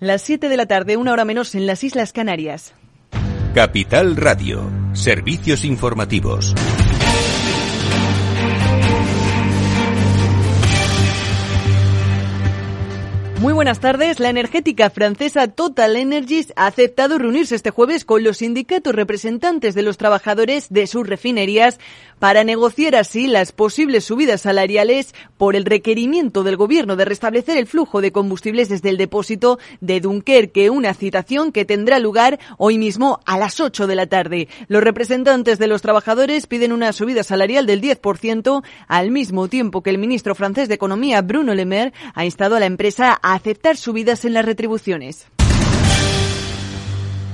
Las 7 de la tarde, una hora menos en las Islas Canarias. Capital Radio, servicios informativos. Muy buenas tardes. La energética francesa Total Energies ha aceptado reunirse este jueves con los sindicatos representantes de los trabajadores de sus refinerías para negociar así las posibles subidas salariales por el requerimiento del gobierno de restablecer el flujo de combustibles desde el depósito de Dunkerque, una citación que tendrá lugar hoy mismo a las 8 de la tarde. Los representantes de los trabajadores piden una subida salarial del 10% al mismo tiempo que el ministro francés de Economía, Bruno Le Maire, ha instado a la empresa a aceptar subidas en las retribuciones.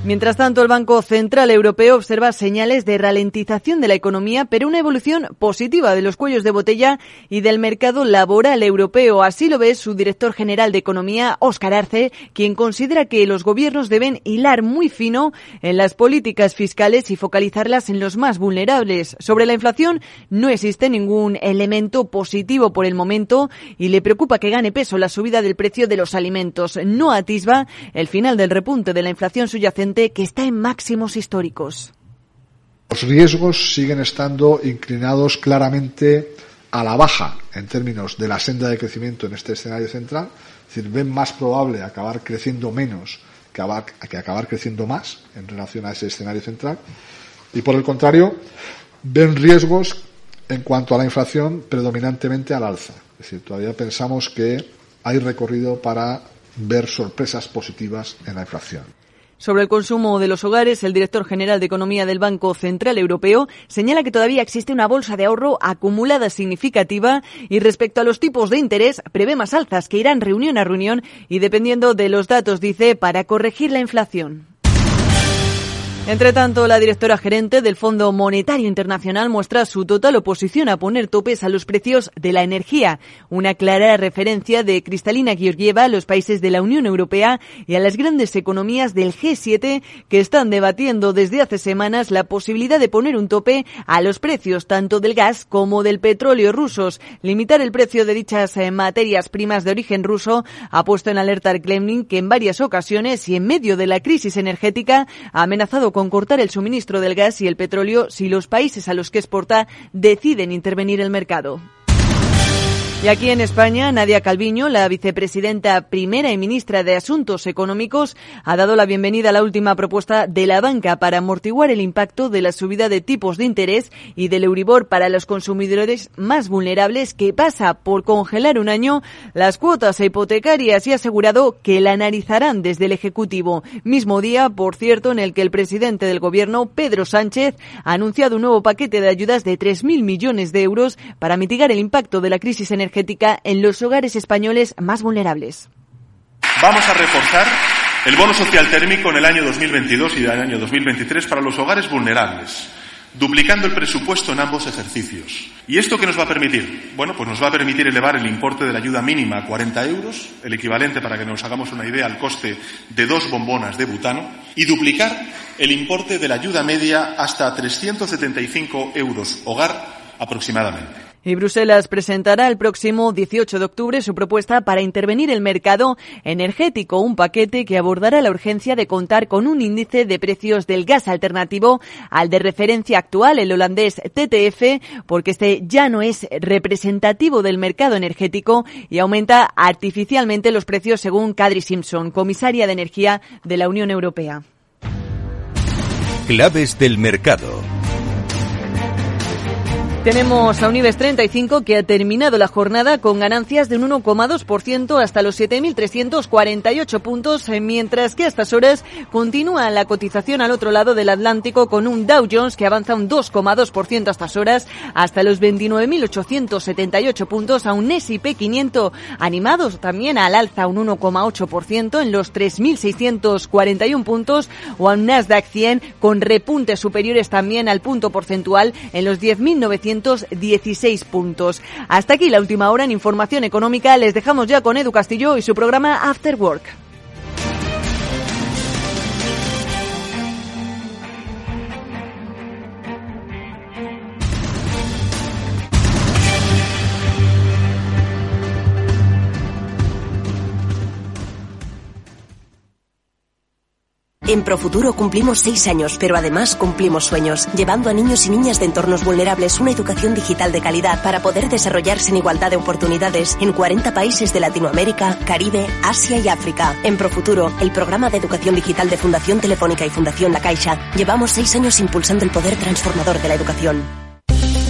Mientras tanto, el Banco Central Europeo observa señales de ralentización de la economía, pero una evolución positiva de los cuellos de botella y del mercado laboral europeo. Así lo ve su director general de Economía, Óscar Arce, quien considera que los gobiernos deben hilar muy fino en las políticas fiscales y focalizarlas en los más vulnerables. Sobre la inflación, no existe ningún elemento positivo por el momento y le preocupa que gane peso la subida del precio de los alimentos. No atisba el final del repunte de la inflación subyacente que está en máximos históricos. Los riesgos siguen estando inclinados claramente a la baja en términos de la senda de crecimiento en este escenario central, es decir, ven más probable acabar creciendo menos que acabar, que acabar creciendo más en relación a ese escenario central, y por el contrario, ven riesgos en cuanto a la inflación predominantemente al alza. Es decir, todavía pensamos que hay recorrido para ver sorpresas positivas en la inflación. Sobre el consumo de los hogares, el director general de Economía del Banco Central Europeo señala que todavía existe una bolsa de ahorro acumulada significativa y respecto a los tipos de interés prevé más alzas que irán reunión a reunión y dependiendo de los datos, dice, para corregir la inflación. Entre tanto, la directora gerente del Fondo Monetario Internacional muestra su total oposición a poner topes a los precios de la energía, una clara referencia de Cristalina Georgieva a los países de la Unión Europea y a las grandes economías del G7 que están debatiendo desde hace semanas la posibilidad de poner un tope a los precios tanto del gas como del petróleo rusos. Limitar el precio de dichas eh, materias primas de origen ruso ha puesto en alerta al Kremlin que en varias ocasiones y en medio de la crisis energética ha amenazado con cortar el suministro del gas y el petróleo si los países a los que exporta deciden intervenir el mercado. Y aquí en España, Nadia Calviño, la vicepresidenta primera y ministra de Asuntos Económicos, ha dado la bienvenida a la última propuesta de la banca para amortiguar el impacto de la subida de tipos de interés y del Euribor para los consumidores más vulnerables que pasa por congelar un año las cuotas hipotecarias y ha asegurado que la analizarán desde el Ejecutivo. Mismo día, por cierto, en el que el presidente del Gobierno, Pedro Sánchez, ha anunciado un nuevo paquete de ayudas de 3.000 millones de euros para mitigar el impacto de la crisis energética energética en los hogares españoles más vulnerables. Vamos a reforzar el bono social térmico en el año 2022 y el año 2023 para los hogares vulnerables, duplicando el presupuesto en ambos ejercicios. ¿Y esto qué nos va a permitir? Bueno, pues nos va a permitir elevar el importe de la ayuda mínima a 40 euros, el equivalente, para que nos hagamos una idea, al coste de dos bombonas de butano, y duplicar el importe de la ayuda media hasta 375 euros hogar aproximadamente. Y Bruselas presentará el próximo 18 de octubre su propuesta para intervenir el mercado energético, un paquete que abordará la urgencia de contar con un índice de precios del gas alternativo al de referencia actual, el holandés TTF, porque este ya no es representativo del mercado energético y aumenta artificialmente los precios según Kadri Simpson, comisaria de Energía de la Unión Europea. Claves del mercado. Tenemos a Unives 35 que ha terminado la jornada con ganancias de un 1,2% hasta los 7.348 puntos, eh, mientras que a estas horas continúa la cotización al otro lado del Atlántico con un Dow Jones que avanza un 2,2% a estas horas hasta los 29.878 puntos, a un S&P 500 animados también al alza un 1,8% en los 3.641 puntos o a un Nasdaq 100 con repuntes superiores también al punto porcentual en los 10.900 16 puntos. Hasta aquí la última hora en información económica. Les dejamos ya con Edu Castillo y su programa After Work. En Profuturo cumplimos seis años, pero además cumplimos sueños, llevando a niños y niñas de entornos vulnerables una educación digital de calidad para poder desarrollarse en igualdad de oportunidades en 40 países de Latinoamérica, Caribe, Asia y África. En Profuturo, el programa de educación digital de Fundación Telefónica y Fundación La Caixa, llevamos seis años impulsando el poder transformador de la educación.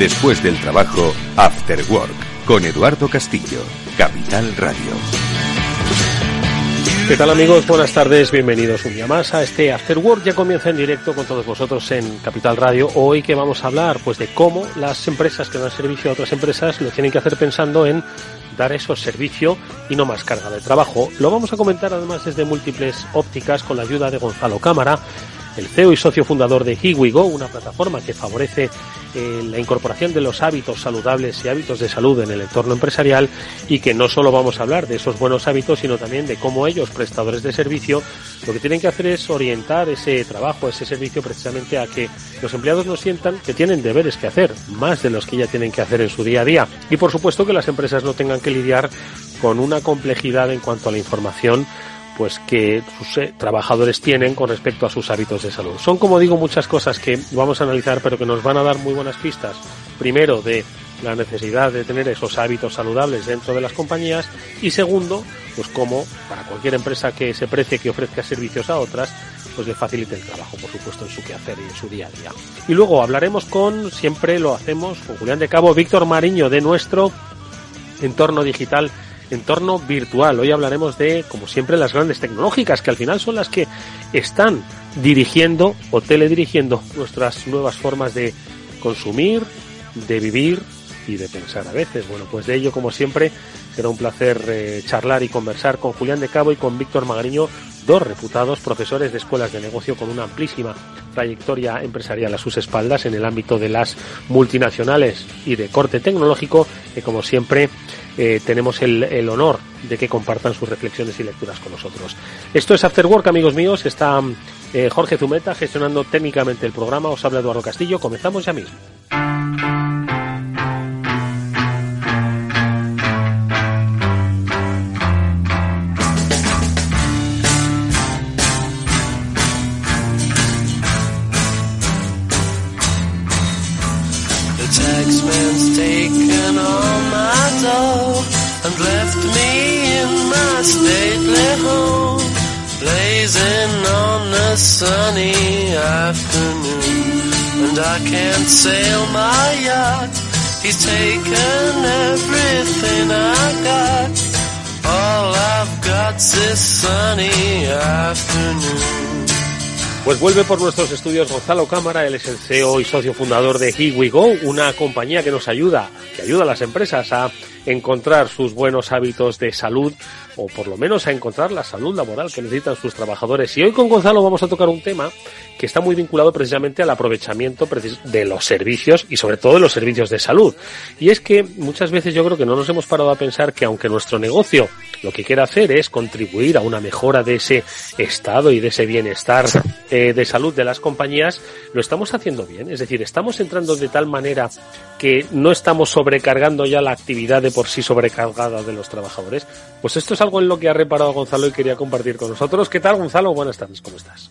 Después del trabajo, After Work, con Eduardo Castillo, Capital Radio. ¿Qué tal amigos? Buenas tardes, bienvenidos un día más a este After Work. Ya comienza en directo con todos vosotros en Capital Radio. Hoy que vamos a hablar pues de cómo las empresas que dan servicio a otras empresas lo tienen que hacer pensando en dar esos servicio y no más carga de trabajo. Lo vamos a comentar además desde múltiples ópticas con la ayuda de Gonzalo Cámara, el CEO y socio fundador de HeWeGo, una plataforma que favorece eh, la incorporación de los hábitos saludables y hábitos de salud en el entorno empresarial y que no solo vamos a hablar de esos buenos hábitos, sino también de cómo ellos, prestadores de servicio, lo que tienen que hacer es orientar ese trabajo, ese servicio precisamente a que los empleados no sientan que tienen deberes que hacer, más de los que ya tienen que hacer en su día a día. Y por supuesto que las empresas no tengan que lidiar con una complejidad en cuanto a la información pues que sus eh, trabajadores tienen con respecto a sus hábitos de salud. Son, como digo, muchas cosas que vamos a analizar, pero que nos van a dar muy buenas pistas. Primero, de la necesidad de tener esos hábitos saludables dentro de las compañías y segundo, pues como para cualquier empresa que se precie que ofrezca servicios a otras, pues le facilite el trabajo, por supuesto, en su quehacer y en su día a día. Y luego hablaremos con, siempre lo hacemos, con Julián de Cabo, Víctor Mariño de nuestro entorno digital entorno virtual. Hoy hablaremos de, como siempre, las grandes tecnológicas, que al final son las que están dirigiendo o teledirigiendo nuestras nuevas formas de consumir, de vivir y de pensar a veces. Bueno, pues de ello, como siempre, será un placer eh, charlar y conversar con Julián de Cabo y con Víctor Magariño, dos reputados profesores de escuelas de negocio con una amplísima trayectoria empresarial a sus espaldas en el ámbito de las multinacionales y de corte tecnológico, que como siempre eh, tenemos el, honor de que compartan sus reflexiones y lecturas con nosotros. Esto es After Work, amigos míos. Está eh, Jorge Zumeta gestionando técnicamente el programa. Os habla Eduardo Castillo. Comenzamos ya mismo. I can't sail my. He's taken everything I got. All I've sunny afternoon. Pues vuelve por nuestros estudios Gonzalo Cámara, él es el CEO y socio fundador de Here We Go, una compañía que nos ayuda, que ayuda a las empresas a encontrar sus buenos hábitos de salud o por lo menos a encontrar la salud laboral que necesitan sus trabajadores. Y hoy con Gonzalo vamos a tocar un tema que está muy vinculado precisamente al aprovechamiento de los servicios y sobre todo de los servicios de salud. Y es que muchas veces yo creo que no nos hemos parado a pensar que aunque nuestro negocio lo que quiere hacer es contribuir a una mejora de ese estado y de ese bienestar eh, de salud de las compañías, lo estamos haciendo bien. Es decir, estamos entrando de tal manera que no estamos sobrecargando ya la actividad de por sí sobrecargada de los trabajadores. Pues esto es algo en lo que ha reparado Gonzalo y quería compartir con nosotros. ¿Qué tal, Gonzalo? Buenas tardes, ¿cómo estás?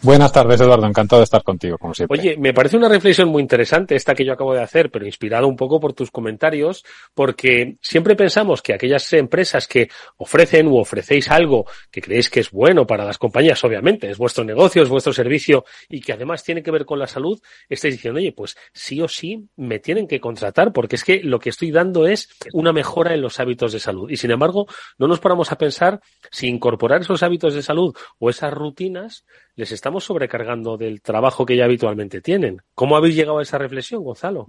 Buenas tardes, Eduardo. Encantado de estar contigo, como siempre. Oye, me parece una reflexión muy interesante esta que yo acabo de hacer, pero inspirado un poco por tus comentarios, porque siempre pensamos que aquellas empresas que ofrecen u ofrecéis algo que creéis que es bueno para las compañías, obviamente, es vuestro negocio, es vuestro servicio y que además tiene que ver con la salud, estáis diciendo, oye, pues sí o sí me tienen que contratar porque es que lo que estoy dando es una mejora en los hábitos de salud. Y sin embargo, no nos paramos a pensar si incorporar esos hábitos de salud o esas rutinas les estamos sobrecargando del trabajo que ya habitualmente tienen. ¿Cómo habéis llegado a esa reflexión, Gonzalo?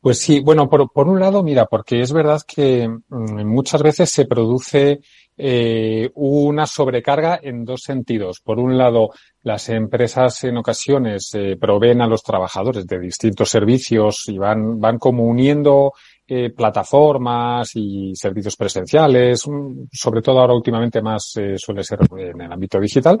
Pues sí, bueno, por, un lado, mira, porque es verdad que mm, muchas veces se produce eh, una sobrecarga en dos sentidos. Por un lado, las empresas en ocasiones eh, proveen a los trabajadores de distintos servicios y van, van como uniendo eh, plataformas y servicios presenciales, mm, sobre todo ahora últimamente más eh, suele ser en el ámbito digital.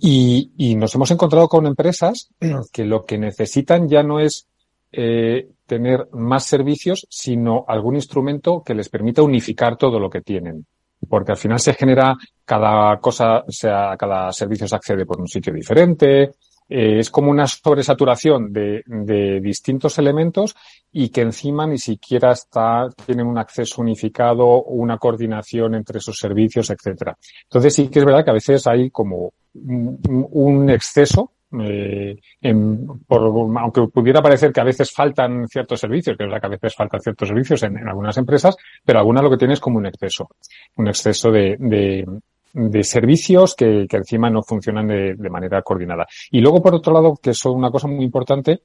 Y, y nos hemos encontrado con empresas que lo que necesitan ya no es eh, tener más servicios, sino algún instrumento que les permita unificar todo lo que tienen. Porque al final se genera cada cosa, o sea, cada servicio se accede por un sitio diferente, eh, es como una sobresaturación de, de, distintos elementos y que encima ni siquiera está, tienen un acceso unificado, una coordinación entre esos servicios, etcétera. Entonces sí que es verdad que a veces hay como un, exceso eh, en, por, aunque pudiera parecer que a veces faltan ciertos servicios, que es verdad que a veces faltan ciertos servicios en, en algunas empresas, pero algunas lo que tiene es como un exceso, un exceso de, de, de servicios que, que, encima no funcionan de, de, manera coordinada. Y luego, por otro lado, que es una cosa muy importante,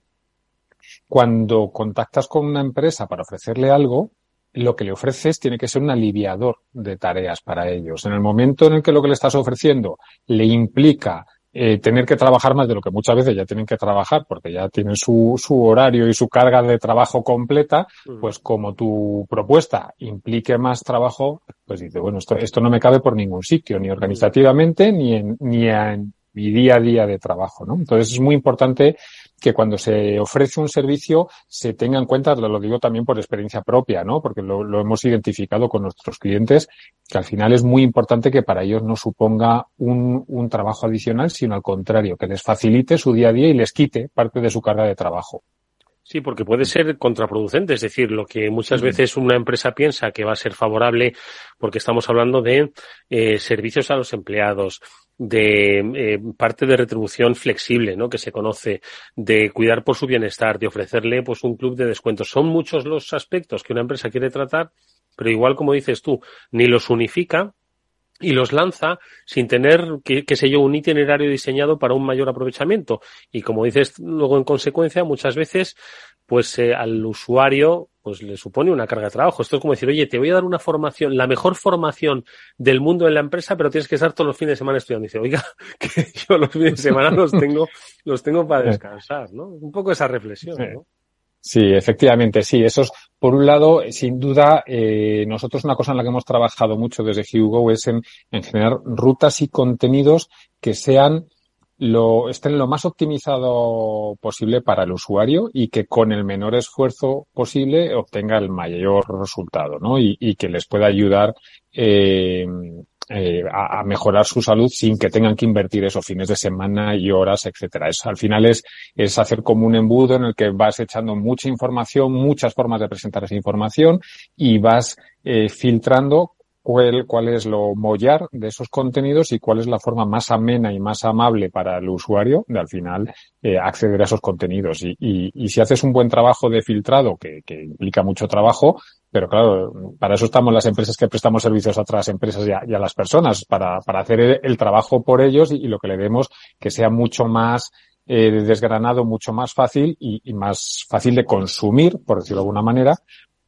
cuando contactas con una empresa para ofrecerle algo, lo que le ofreces tiene que ser un aliviador de tareas para ellos. En el momento en el que lo que le estás ofreciendo le implica eh, tener que trabajar más de lo que muchas veces ya tienen que trabajar porque ya tienen su, su horario y su carga de trabajo completa, pues como tu propuesta implique más trabajo, pues dice, bueno, esto, esto no me cabe por ningún sitio, ni organizativamente, ni en, ni en mi día a día de trabajo, ¿no? Entonces es muy importante que cuando se ofrece un servicio se tenga en cuenta, lo digo también por experiencia propia, ¿no? Porque lo, lo, hemos identificado con nuestros clientes, que al final es muy importante que para ellos no suponga un, un trabajo adicional, sino al contrario, que les facilite su día a día y les quite parte de su carga de trabajo. Sí, porque puede ser contraproducente, es decir, lo que muchas veces una empresa piensa que va a ser favorable, porque estamos hablando de eh, servicios a los empleados, de eh, parte de retribución flexible, ¿no? Que se conoce, de cuidar por su bienestar, de ofrecerle pues un club de descuentos. Son muchos los aspectos que una empresa quiere tratar, pero igual como dices tú, ni los unifica y los lanza sin tener, qué, sé yo, un itinerario diseñado para un mayor aprovechamiento. Y como dices luego en consecuencia, muchas veces, pues eh, al usuario pues le supone una carga de trabajo. Esto es como decir, oye, te voy a dar una formación, la mejor formación del mundo en la empresa, pero tienes que estar todos los fines de semana estudiando. Y dice, oiga, que yo los fines de semana los tengo, los tengo para descansar, ¿no? Un poco esa reflexión, ¿no? Sí, efectivamente, sí. Eso es, por un lado, sin duda, eh, nosotros una cosa en la que hemos trabajado mucho desde Hugo es en, en generar rutas y contenidos que sean lo, estén lo más optimizado posible para el usuario y que con el menor esfuerzo posible obtenga el mayor resultado, ¿no? Y, y que les pueda ayudar eh, eh, a, mejorar su salud sin que tengan que invertir esos fines de semana y horas, etcétera. Es, al final es, es hacer como un embudo en el que vas echando mucha información, muchas formas de presentar esa información y vas eh, filtrando cuál, cuál es lo mollar de esos contenidos y cuál es la forma más amena y más amable para el usuario de al final eh, acceder a esos contenidos. Y, y, y, si haces un buen trabajo de filtrado, que, que, implica mucho trabajo, pero claro, para eso estamos las empresas que prestamos servicios a otras empresas y a, las personas, para, para hacer el, el, trabajo por ellos y, y, lo que le demos que sea mucho más eh, desgranado, mucho más fácil y, y, más fácil de consumir, por decirlo de alguna manera,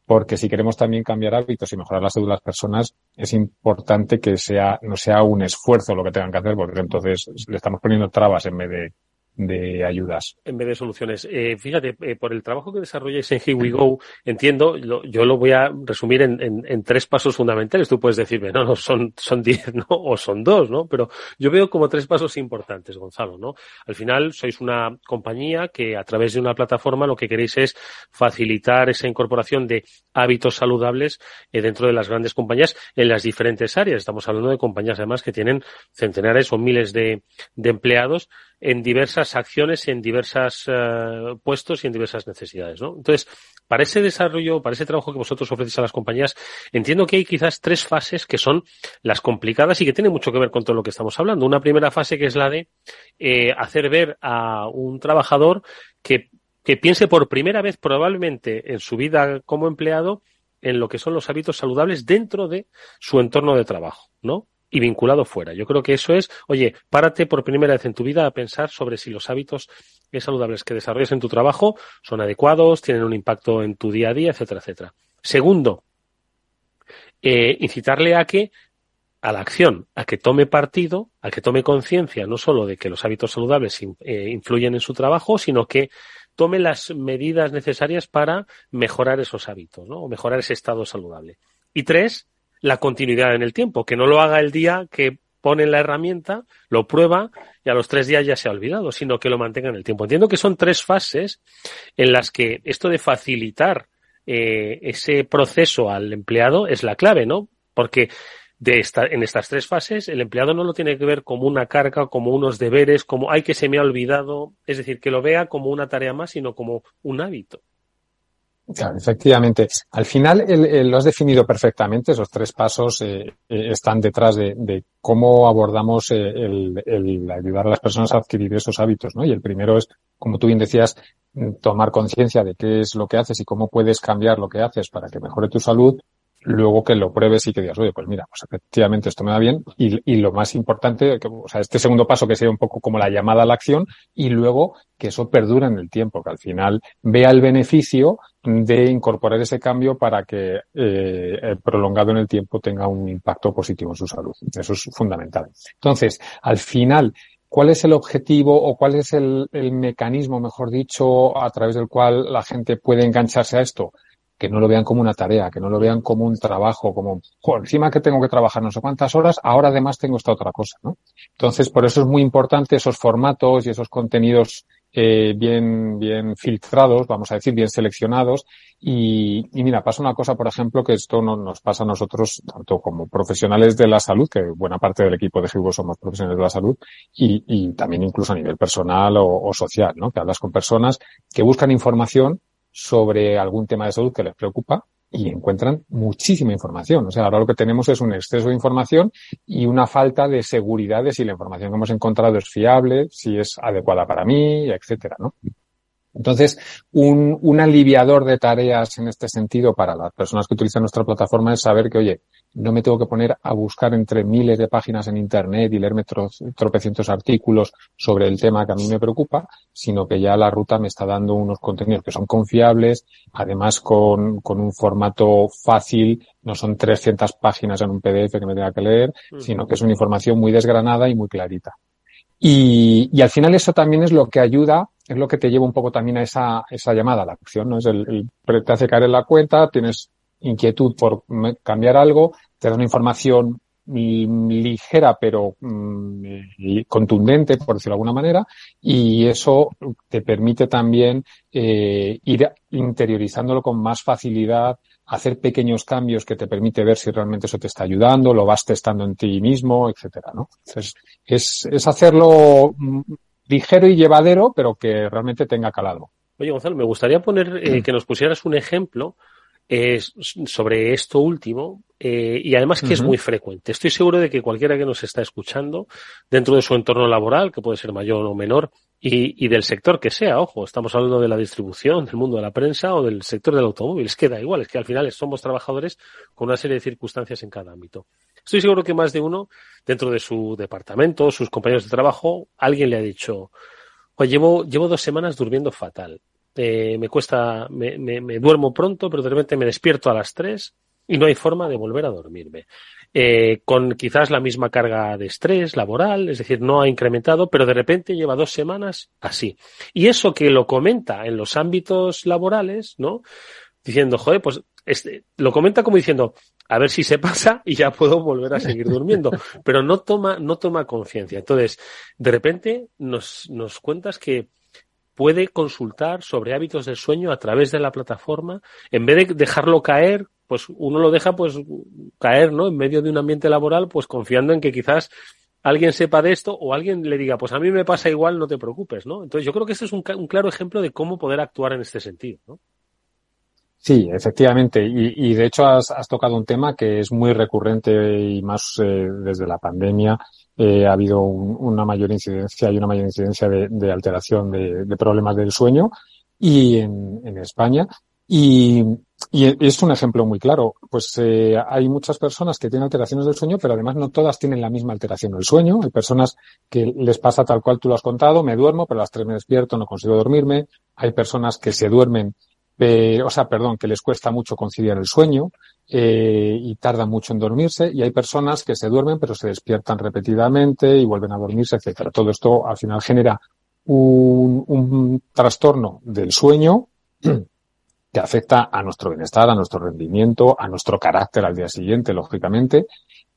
porque si queremos también cambiar hábitos y mejorar la salud de las personas, es importante que sea, no sea un esfuerzo lo que tengan que hacer, porque entonces le estamos poniendo trabas en vez de, de ayudas. En vez de soluciones. Eh, fíjate, eh, por el trabajo que desarrolláis en Here We Go, entiendo, yo lo voy a resumir en, en, en, tres pasos fundamentales. Tú puedes decirme, no, no, son, son diez, ¿no? O son dos, ¿no? Pero yo veo como tres pasos importantes, Gonzalo, ¿no? Al final sois una compañía que a través de una plataforma lo que queréis es facilitar esa incorporación de hábitos saludables eh, dentro de las grandes compañías en las diferentes áreas. Estamos hablando de compañías además que tienen centenares o miles de empleados en diversas acciones, en diversos uh, puestos y en diversas necesidades, ¿no? Entonces, para ese desarrollo, para ese trabajo que vosotros ofrecéis a las compañías, entiendo que hay quizás tres fases que son las complicadas y que tienen mucho que ver con todo lo que estamos hablando. Una primera fase que es la de eh, hacer ver a un trabajador que, que piense por primera vez probablemente en su vida como empleado en lo que son los hábitos saludables dentro de su entorno de trabajo, ¿no? Y vinculado fuera. Yo creo que eso es, oye, párate por primera vez en tu vida a pensar sobre si los hábitos saludables que desarrollas en tu trabajo son adecuados, tienen un impacto en tu día a día, etcétera, etcétera. Segundo, eh, incitarle a que a la acción, a que tome partido, a que tome conciencia no solo de que los hábitos saludables eh, influyen en su trabajo, sino que tome las medidas necesarias para mejorar esos hábitos, ¿no? O mejorar ese estado saludable. Y tres, la continuidad en el tiempo, que no lo haga el día que pone la herramienta, lo prueba y a los tres días ya se ha olvidado, sino que lo mantenga en el tiempo. Entiendo que son tres fases en las que esto de facilitar eh, ese proceso al empleado es la clave, ¿no? Porque de esta, en estas tres fases el empleado no lo tiene que ver como una carga, como unos deberes, como hay que se me ha olvidado, es decir, que lo vea como una tarea más, sino como un hábito. Claro, efectivamente. Al final lo has definido perfectamente. Esos tres pasos eh, eh, están detrás de, cómo abordamos eh, el, ayudar a las personas a adquirir esos hábitos, ¿no? Y el primero es, como tú bien decías, tomar conciencia de qué es lo que haces y cómo puedes cambiar lo que haces para que mejore tu salud luego que lo pruebes y que digas, oye, pues mira, pues efectivamente esto me va bien. Y, y lo más importante, que, o sea, este segundo paso que sería un poco como la llamada a la acción y luego que eso perdura en el tiempo, que al final vea el beneficio de incorporar ese cambio para que eh, prolongado en el tiempo tenga un impacto positivo en su salud. Eso es fundamental. Entonces, al final, ¿cuál es el objetivo o cuál es el, el mecanismo, mejor dicho, a través del cual la gente puede engancharse a esto? Que no lo vean como una tarea, que no lo vean como un trabajo, como, por encima que tengo que trabajar no sé cuántas horas, ahora además tengo esta otra cosa, ¿no? Entonces, por eso es muy importante esos formatos y esos contenidos eh, bien, bien filtrados, vamos a decir, bien seleccionados. Y, y, mira, pasa una cosa, por ejemplo, que esto no, nos pasa a nosotros, tanto como profesionales de la salud, que buena parte del equipo de GIBO somos profesionales de la salud, y, y también incluso a nivel personal o social, ¿no? Que hablas con personas que buscan información sobre algún tema de salud que les preocupa y encuentran muchísima información. O sea, ahora lo que tenemos es un exceso de información y una falta de seguridad de si la información que hemos encontrado es fiable, si es adecuada para mí, etcétera, ¿no? Entonces, un, un aliviador de tareas en este sentido para las personas que utilizan nuestra plataforma es saber que, oye, no me tengo que poner a buscar entre miles de páginas en Internet y leerme tropecientos artículos sobre el tema que a mí me preocupa, sino que ya la ruta me está dando unos contenidos que son confiables, además con, con un formato fácil, no son 300 páginas en un PDF que me tenga que leer, sino que es una información muy desgranada y muy clarita. Y, y, al final eso también es lo que ayuda, es lo que te lleva un poco también a esa, esa llamada a la acción, ¿no? Es el, el te hace caer en la cuenta, tienes inquietud por cambiar algo, te da una información ligera pero mm, contundente, por decirlo de alguna manera, y eso te permite también eh, ir interiorizándolo con más facilidad, hacer pequeños cambios que te permite ver si realmente eso te está ayudando, lo vas testando en ti mismo, etcétera, ¿no? Entonces, es, es hacerlo mm, ligero y llevadero, pero que realmente tenga calado. Oye, Gonzalo, me gustaría poner eh, que nos pusieras un ejemplo eh, sobre esto último eh, y además que es muy frecuente. Estoy seguro de que cualquiera que nos está escuchando dentro de su entorno laboral, que puede ser mayor o menor, y, y, del sector que sea, ojo, estamos hablando de la distribución, del mundo de la prensa o del sector del automóvil, es que da igual, es que al final somos trabajadores con una serie de circunstancias en cada ámbito. Estoy seguro que más de uno, dentro de su departamento, sus compañeros de trabajo, alguien le ha dicho, pues llevo, llevo dos semanas durmiendo fatal. Eh, me cuesta, me, me, me, duermo pronto, pero de repente me despierto a las tres y no hay forma de volver a dormirme. Eh, con quizás la misma carga de estrés laboral, es decir, no ha incrementado, pero de repente lleva dos semanas así. Y eso que lo comenta en los ámbitos laborales, ¿no? Diciendo, joder, pues este, lo comenta como diciendo, a ver si se pasa y ya puedo volver a seguir durmiendo. Pero no toma, no toma conciencia. Entonces, de repente nos, nos cuentas que puede consultar sobre hábitos del sueño a través de la plataforma, en vez de dejarlo caer, pues uno lo deja pues caer, ¿no? En medio de un ambiente laboral, pues confiando en que quizás alguien sepa de esto o alguien le diga, pues a mí me pasa igual, no te preocupes, ¿no? Entonces yo creo que este es un, claro ejemplo de cómo poder actuar en este sentido. Sí, efectivamente. Y, y de hecho has, has, tocado un tema que es muy recurrente y más eh, desde la pandemia. Eh, ha habido un, una mayor incidencia y una mayor incidencia de, de alteración de, de, problemas del sueño. Y en, en, España Y, y es un ejemplo muy claro. Pues eh, hay muchas personas que tienen alteraciones del sueño, pero además no todas tienen la misma alteración del sueño. Hay personas que les pasa tal cual tú lo has contado, me duermo, pero a las tres me despierto, no consigo dormirme. Hay personas que se duermen, o sea, perdón, que les cuesta mucho conciliar el sueño eh, y tardan mucho en dormirse. Y hay personas que se duermen, pero se despiertan repetidamente y vuelven a dormirse, etcétera. Todo esto al final genera un, un trastorno del sueño que afecta a nuestro bienestar, a nuestro rendimiento, a nuestro carácter al día siguiente, lógicamente.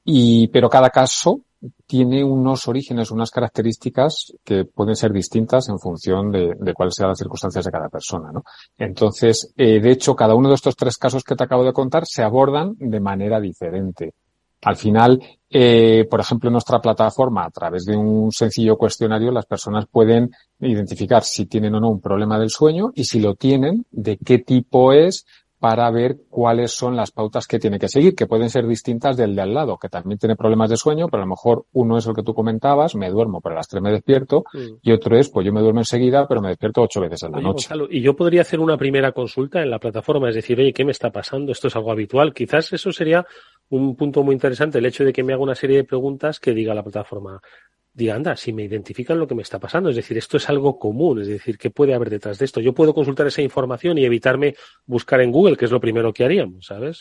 Y, pero cada caso tiene unos orígenes, unas características que pueden ser distintas en función de, cuáles sean las circunstancias de cada persona, ¿no? Entonces, eh, de hecho, cada uno de estos tres casos que te acabo de contar se abordan de manera diferente. Al final, eh, por ejemplo, en nuestra plataforma, a través de un sencillo cuestionario, las personas pueden identificar si tienen o no un problema del sueño y si lo tienen, de qué tipo es para ver cuáles son las pautas que tiene que seguir, que pueden ser distintas del de al lado, que también tiene problemas de sueño, pero a lo mejor uno es el que tú comentabas, me duermo, pero a las tres me despierto, mm. y otro es, pues yo me duermo enseguida, pero me despierto ocho veces en la noche. y yo podría hacer una primera consulta en la plataforma, es decir, oye, ¿qué me está pasando? Esto es algo habitual. Quizás eso sería un punto muy interesante, el hecho de que me haga una serie de preguntas que diga la plataforma, diga, anda, si me identifican lo que me está pasando, es decir, esto es algo común, es decir, ¿qué puede haber detrás de esto? Yo puedo consultar esa información y evitarme buscar en Google, que es lo primero que haríamos, ¿sabes?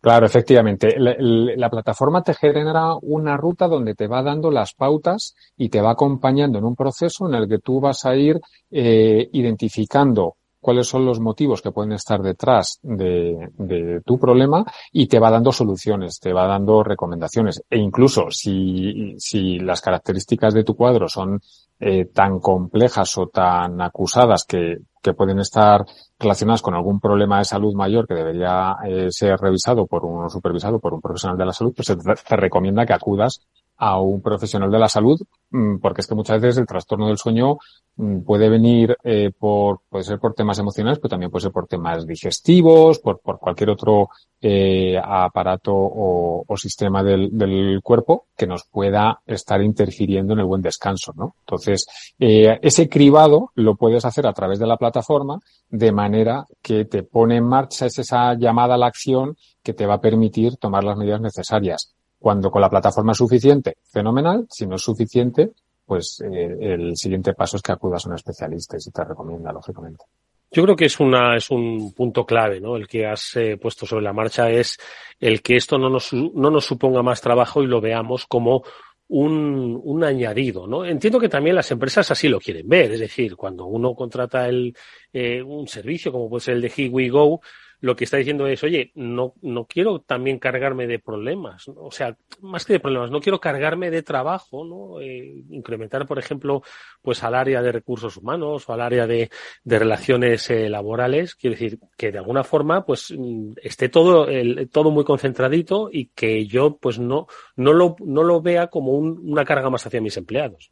Claro, efectivamente. La, plataforma te genera una ruta donde te va dando las pautas y te va acompañando en un proceso en el que tú vas a ir eh, identificando cuáles son los motivos que pueden estar detrás de, tu problema y te va dando soluciones, te va dando recomendaciones. E incluso si, las características de tu cuadro son eh, tan complejas o tan acusadas que, pueden estar relacionadas con algún problema de salud mayor que debería eh, ser revisado por un supervisado por un profesional de la salud, pues te recomienda que acudas a un profesional de la salud, mm, porque es que muchas veces el trastorno del sueño mm, puede venir eh, por, puede ser por temas emocionales, pero también puede ser por temas digestivos, por, por cualquier otro eh, aparato o, o sistema del, del, cuerpo que nos pueda estar interfiriendo en el buen descanso, ¿no? Entonces, eh, ese cribado lo puedes hacer a través de la plataforma de manera que te pone en marcha esa llamada a la acción que te va a permitir tomar las medidas necesarias cuando con la plataforma es suficiente, fenomenal. Si no es suficiente, pues eh, el siguiente paso es que acudas a un especialista y se te recomienda, lógicamente. Yo creo que es una es un punto clave, ¿no? El que has eh, puesto sobre la marcha es el que esto no nos no nos suponga más trabajo y lo veamos como un, un añadido, ¿no? Entiendo que también las empresas así lo quieren ver, es decir, cuando uno contrata el, eh, un servicio como puede ser el de Here Go, lo que está diciendo es, oye, no, no quiero también cargarme de problemas, o sea, más que de problemas, no quiero cargarme de trabajo, ¿no? Eh, incrementar, por ejemplo, pues al área de recursos humanos o al área de, de relaciones eh, laborales, quiero decir, que de alguna forma, pues, mm, esté todo, el, todo muy concentradito y que yo, pues, no, no lo, no lo vea como un, una carga más hacia mis empleados.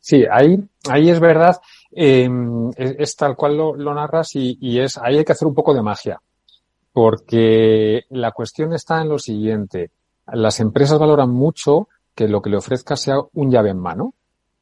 Sí, ahí, ahí es verdad eh, es, tal cual lo, narras y, es, ahí hay que hacer un poco de magia. Porque la cuestión está en lo siguiente. Las empresas valoran mucho que lo que le ofrezca sea un llave en mano.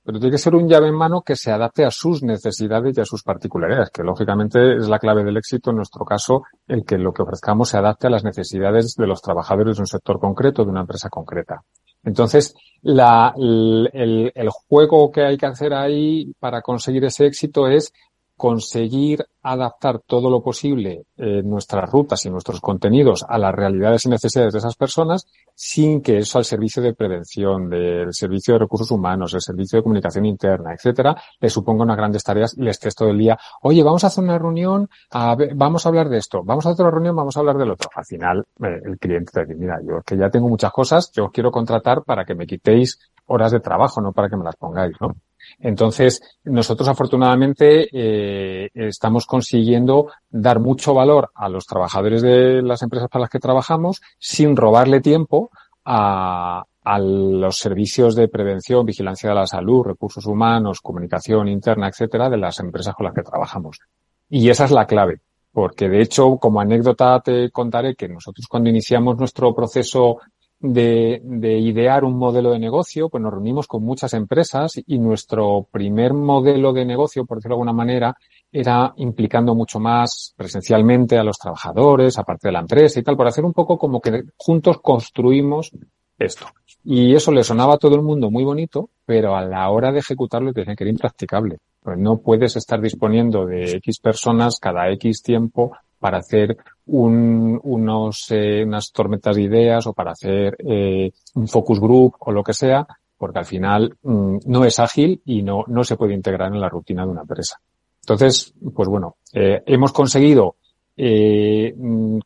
Pero tiene que ser un llave en mano que se adapte a sus necesidades y a sus particularidades, que lógicamente es la clave del éxito en nuestro caso, el que lo que ofrezcamos se adapte a las necesidades de los trabajadores de un sector concreto, de una empresa concreta. Entonces, la, el, el, juego que hay que hacer ahí para conseguir ese éxito es conseguir adaptar todo lo posible eh, nuestras rutas y nuestros contenidos a las realidades y necesidades de esas personas sin que eso al servicio de prevención, del servicio de recursos humanos, el servicio de comunicación interna, etcétera, le suponga unas grandes tareas y les estés todo el día, oye, vamos a hacer una reunión, a vamos a hablar de esto, vamos a hacer una reunión, vamos a hablar del otro. Al final, eh, el cliente te dice, mira, yo que ya tengo muchas cosas, yo os quiero contratar para que me quitéis horas de trabajo, no para que me las pongáis, ¿no? Entonces, nosotros afortunadamente eh, estamos consiguiendo dar mucho valor a los trabajadores de las empresas para las que trabajamos sin robarle tiempo a, a los servicios de prevención, vigilancia de la salud, recursos humanos, comunicación interna, etcétera, de las empresas con las que trabajamos. Y esa es la clave, porque de hecho, como anécdota te contaré que nosotros cuando iniciamos nuestro proceso de, de, idear un modelo de negocio, pues nos reunimos con muchas empresas y nuestro primer modelo de negocio, por decirlo de alguna manera, era implicando mucho más presencialmente a los trabajadores, aparte de la empresa y tal, por hacer un poco como que juntos construimos esto. Y eso le sonaba a todo el mundo muy bonito, pero a la hora de ejecutarlo decían que era impracticable. Pues no puedes estar disponiendo de X personas cada X tiempo para hacer un, unos, eh, unas tormentas de ideas o para hacer eh, un focus group o lo que sea, porque al final mm, no es ágil y no, no se puede integrar en la rutina de una empresa. Entonces, pues bueno, eh, hemos conseguido eh, mm,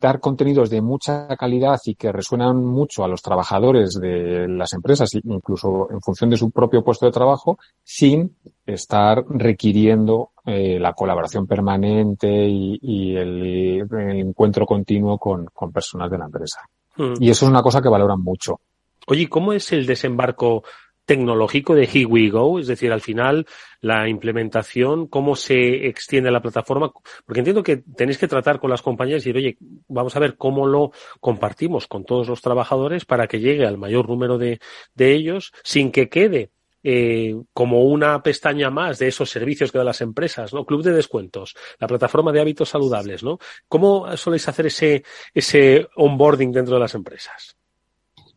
dar contenidos de mucha calidad y que resuenan mucho a los trabajadores de las empresas, incluso en función de su propio puesto de trabajo, sin estar requiriendo eh, la colaboración permanente y, el, encuentro continuo con, personas de la empresa. Hmm. Y eso es una cosa que valoran mucho. Oye, ¿cómo es el desembarco tecnológico de Here We Go, es decir, al final la implementación, cómo se extiende la plataforma, porque entiendo que tenéis que tratar con las compañías y decir, oye, vamos a ver cómo lo compartimos con todos los trabajadores para que llegue al mayor número de, de ellos sin que quede eh, como una pestaña más de esos servicios que dan las empresas, ¿no? Club de descuentos, la plataforma de hábitos saludables, ¿no? ¿Cómo soléis hacer ese, ese onboarding dentro de las empresas?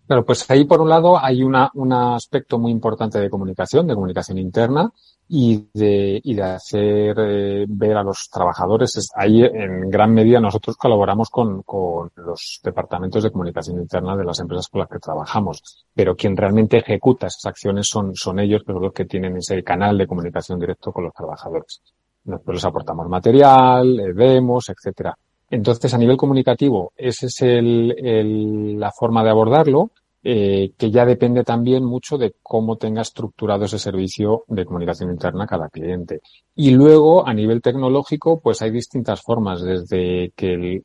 Claro, pues ahí por un lado hay una, un aspecto muy importante de comunicación, de comunicación interna y de, y de hacer eh, ver a los trabajadores. Ahí en gran medida nosotros colaboramos con, con los departamentos de comunicación interna de las empresas con las que trabajamos, pero quien realmente ejecuta esas acciones son, son ellos, pero los que tienen ese canal de comunicación directo con los trabajadores. Nosotros les aportamos material, eh, vemos, etcétera. Entonces, a nivel comunicativo, esa es el, el, la forma de abordarlo eh, que ya depende también mucho de cómo tenga estructurado ese servicio de comunicación interna cada cliente. Y luego, a nivel tecnológico, pues hay distintas formas, desde que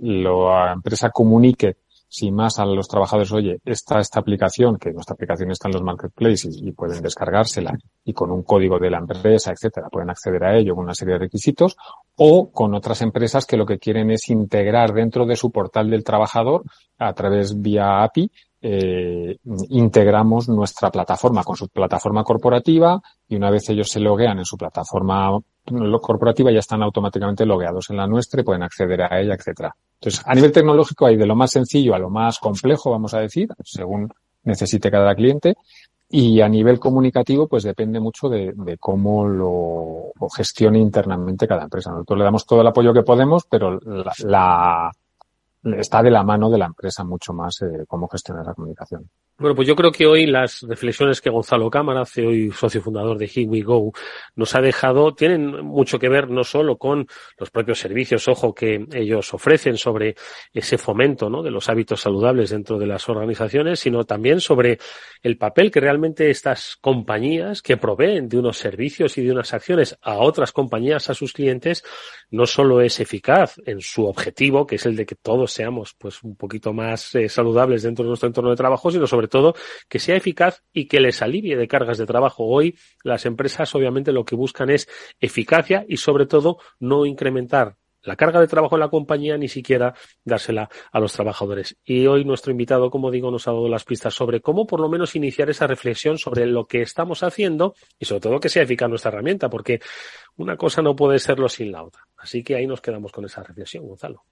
la empresa comunique sin más a los trabajadores, oye, esta, esta aplicación, que nuestra aplicación está en los marketplaces y pueden descargársela y con un código de la empresa, etcétera, pueden acceder a ello con una serie de requisitos, o con otras empresas que lo que quieren es integrar dentro de su portal del trabajador a través vía API eh, integramos nuestra plataforma con su plataforma corporativa y una vez ellos se loguean en su plataforma corporativa ya están automáticamente logueados en la nuestra y pueden acceder a ella, etcétera. Entonces, a nivel tecnológico hay de lo más sencillo a lo más complejo, vamos a decir, según necesite cada cliente. Y a nivel comunicativo, pues depende mucho de, cómo lo, gestione internamente cada empresa. Nosotros le damos todo el apoyo que podemos, pero la está de la mano de la empresa mucho más eh, cómo gestionar la comunicación. Bueno, pues yo creo que hoy las reflexiones que Gonzalo Cámara, CEO y socio fundador de Here We Go, nos ha dejado tienen mucho que ver no solo con los propios servicios, ojo, que ellos ofrecen sobre ese fomento ¿no? de los hábitos saludables dentro de las organizaciones, sino también sobre el papel que realmente estas compañías que proveen de unos servicios y de unas acciones a otras compañías, a sus clientes, no solo es eficaz en su objetivo, que es el de que todos seamos pues un poquito más eh, saludables dentro de nuestro entorno de trabajo, sino sobre todo que sea eficaz y que les alivie de cargas de trabajo. Hoy las empresas obviamente lo que buscan es eficacia y sobre todo no incrementar la carga de trabajo en la compañía ni siquiera dársela a los trabajadores. Y hoy nuestro invitado, como digo, nos ha dado las pistas sobre cómo por lo menos iniciar esa reflexión sobre lo que estamos haciendo y sobre todo que sea eficaz nuestra herramienta, porque una cosa no puede serlo sin la otra. Así que ahí nos quedamos con esa reflexión, Gonzalo.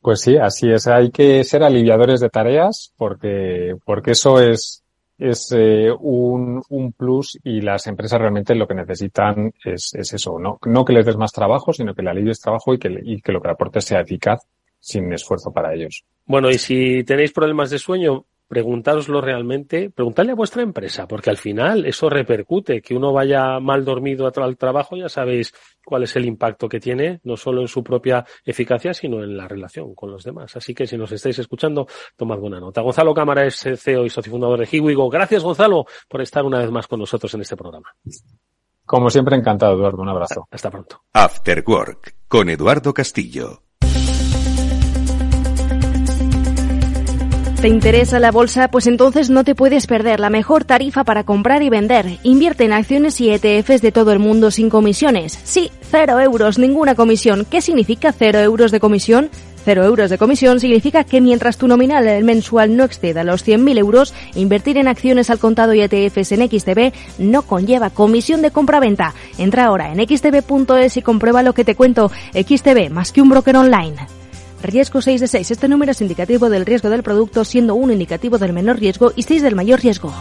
Pues sí, así es. Hay que ser aliviadores de tareas porque, porque eso es, es eh, un, un, plus y las empresas realmente lo que necesitan es, es eso, ¿no? no que les des más trabajo, sino que le alivies trabajo y que, y que lo que aportes sea eficaz sin esfuerzo para ellos. Bueno, y si tenéis problemas de sueño, preguntároslo realmente, preguntadle a vuestra empresa, porque al final eso repercute, que uno vaya mal dormido al trabajo, ya sabéis cuál es el impacto que tiene, no solo en su propia eficacia, sino en la relación con los demás. Así que si nos estáis escuchando, tomad buena nota. Gonzalo Cámara es CEO y socio fundador de Hiwigo. Gracias, Gonzalo, por estar una vez más con nosotros en este programa. Como siempre, encantado, Eduardo. Un abrazo. Hasta pronto. After Work, con Eduardo Castillo. ¿Te interesa la bolsa? Pues entonces no te puedes perder la mejor tarifa para comprar y vender. Invierte en acciones y ETFs de todo el mundo sin comisiones. Sí, cero euros, ninguna comisión. ¿Qué significa cero euros de comisión? Cero euros de comisión significa que mientras tu nominal mensual no exceda los 100.000 euros, invertir en acciones al contado y ETFs en XTB no conlleva comisión de compra-venta. Entra ahora en xtb.es y comprueba lo que te cuento. XTB, más que un broker online. Riesgo 6 de 6. Este número es indicativo del riesgo del producto, siendo 1 indicativo del menor riesgo y 6 del mayor riesgo.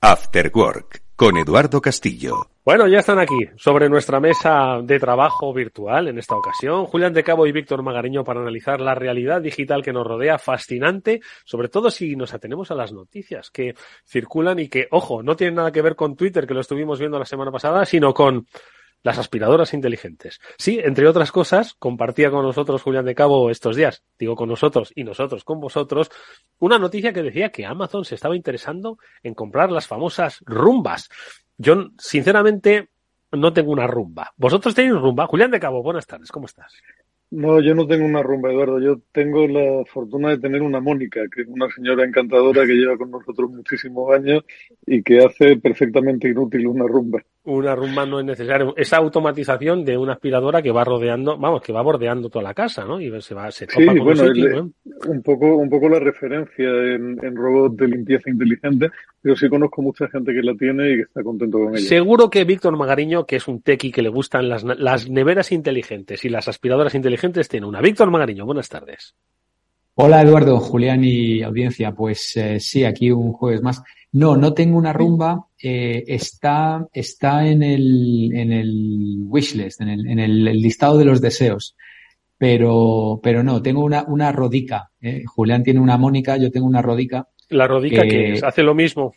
After Work con Eduardo Castillo. Bueno, ya están aquí sobre nuestra mesa de trabajo virtual en esta ocasión, Julián de Cabo y Víctor Magariño para analizar la realidad digital que nos rodea, fascinante, sobre todo si nos atenemos a las noticias que circulan y que, ojo, no tienen nada que ver con Twitter, que lo estuvimos viendo la semana pasada, sino con las aspiradoras inteligentes. Sí, entre otras cosas, compartía con nosotros Julián de Cabo estos días, digo con nosotros y nosotros con vosotros, una noticia que decía que Amazon se estaba interesando en comprar las famosas rumbas. Yo, sinceramente, no tengo una rumba. ¿Vosotros tenéis rumba? Julián de Cabo, buenas tardes, ¿cómo estás? No, yo no tengo una rumba, Eduardo. Yo tengo la fortuna de tener una Mónica, que es una señora encantadora que lleva con nosotros muchísimos años y que hace perfectamente inútil una rumba. Una rumba no es necesaria. Esa automatización de una aspiradora que va rodeando, vamos, que va bordeando toda la casa, ¿no? Y se va, se topa sí, con bueno, el- ¿no? un poco, un poco la referencia en, en robots de limpieza inteligente, pero sí conozco mucha gente que la tiene y que está contento con ella. Seguro que Víctor Magariño, que es un tequi que le gustan las, las neveras inteligentes y las aspiradoras inteligentes, tiene una. Víctor Magariño, buenas tardes. Hola Eduardo, Julián y audiencia. Pues eh, sí, aquí un jueves más. No, no tengo una rumba. eh, está, está en el, en el wishlist, en el, en el, el listado de los deseos. Pero, pero no, tengo una, una rodica. eh. Julián tiene una Mónica, yo tengo una rodica. La rodica que que es, hace lo mismo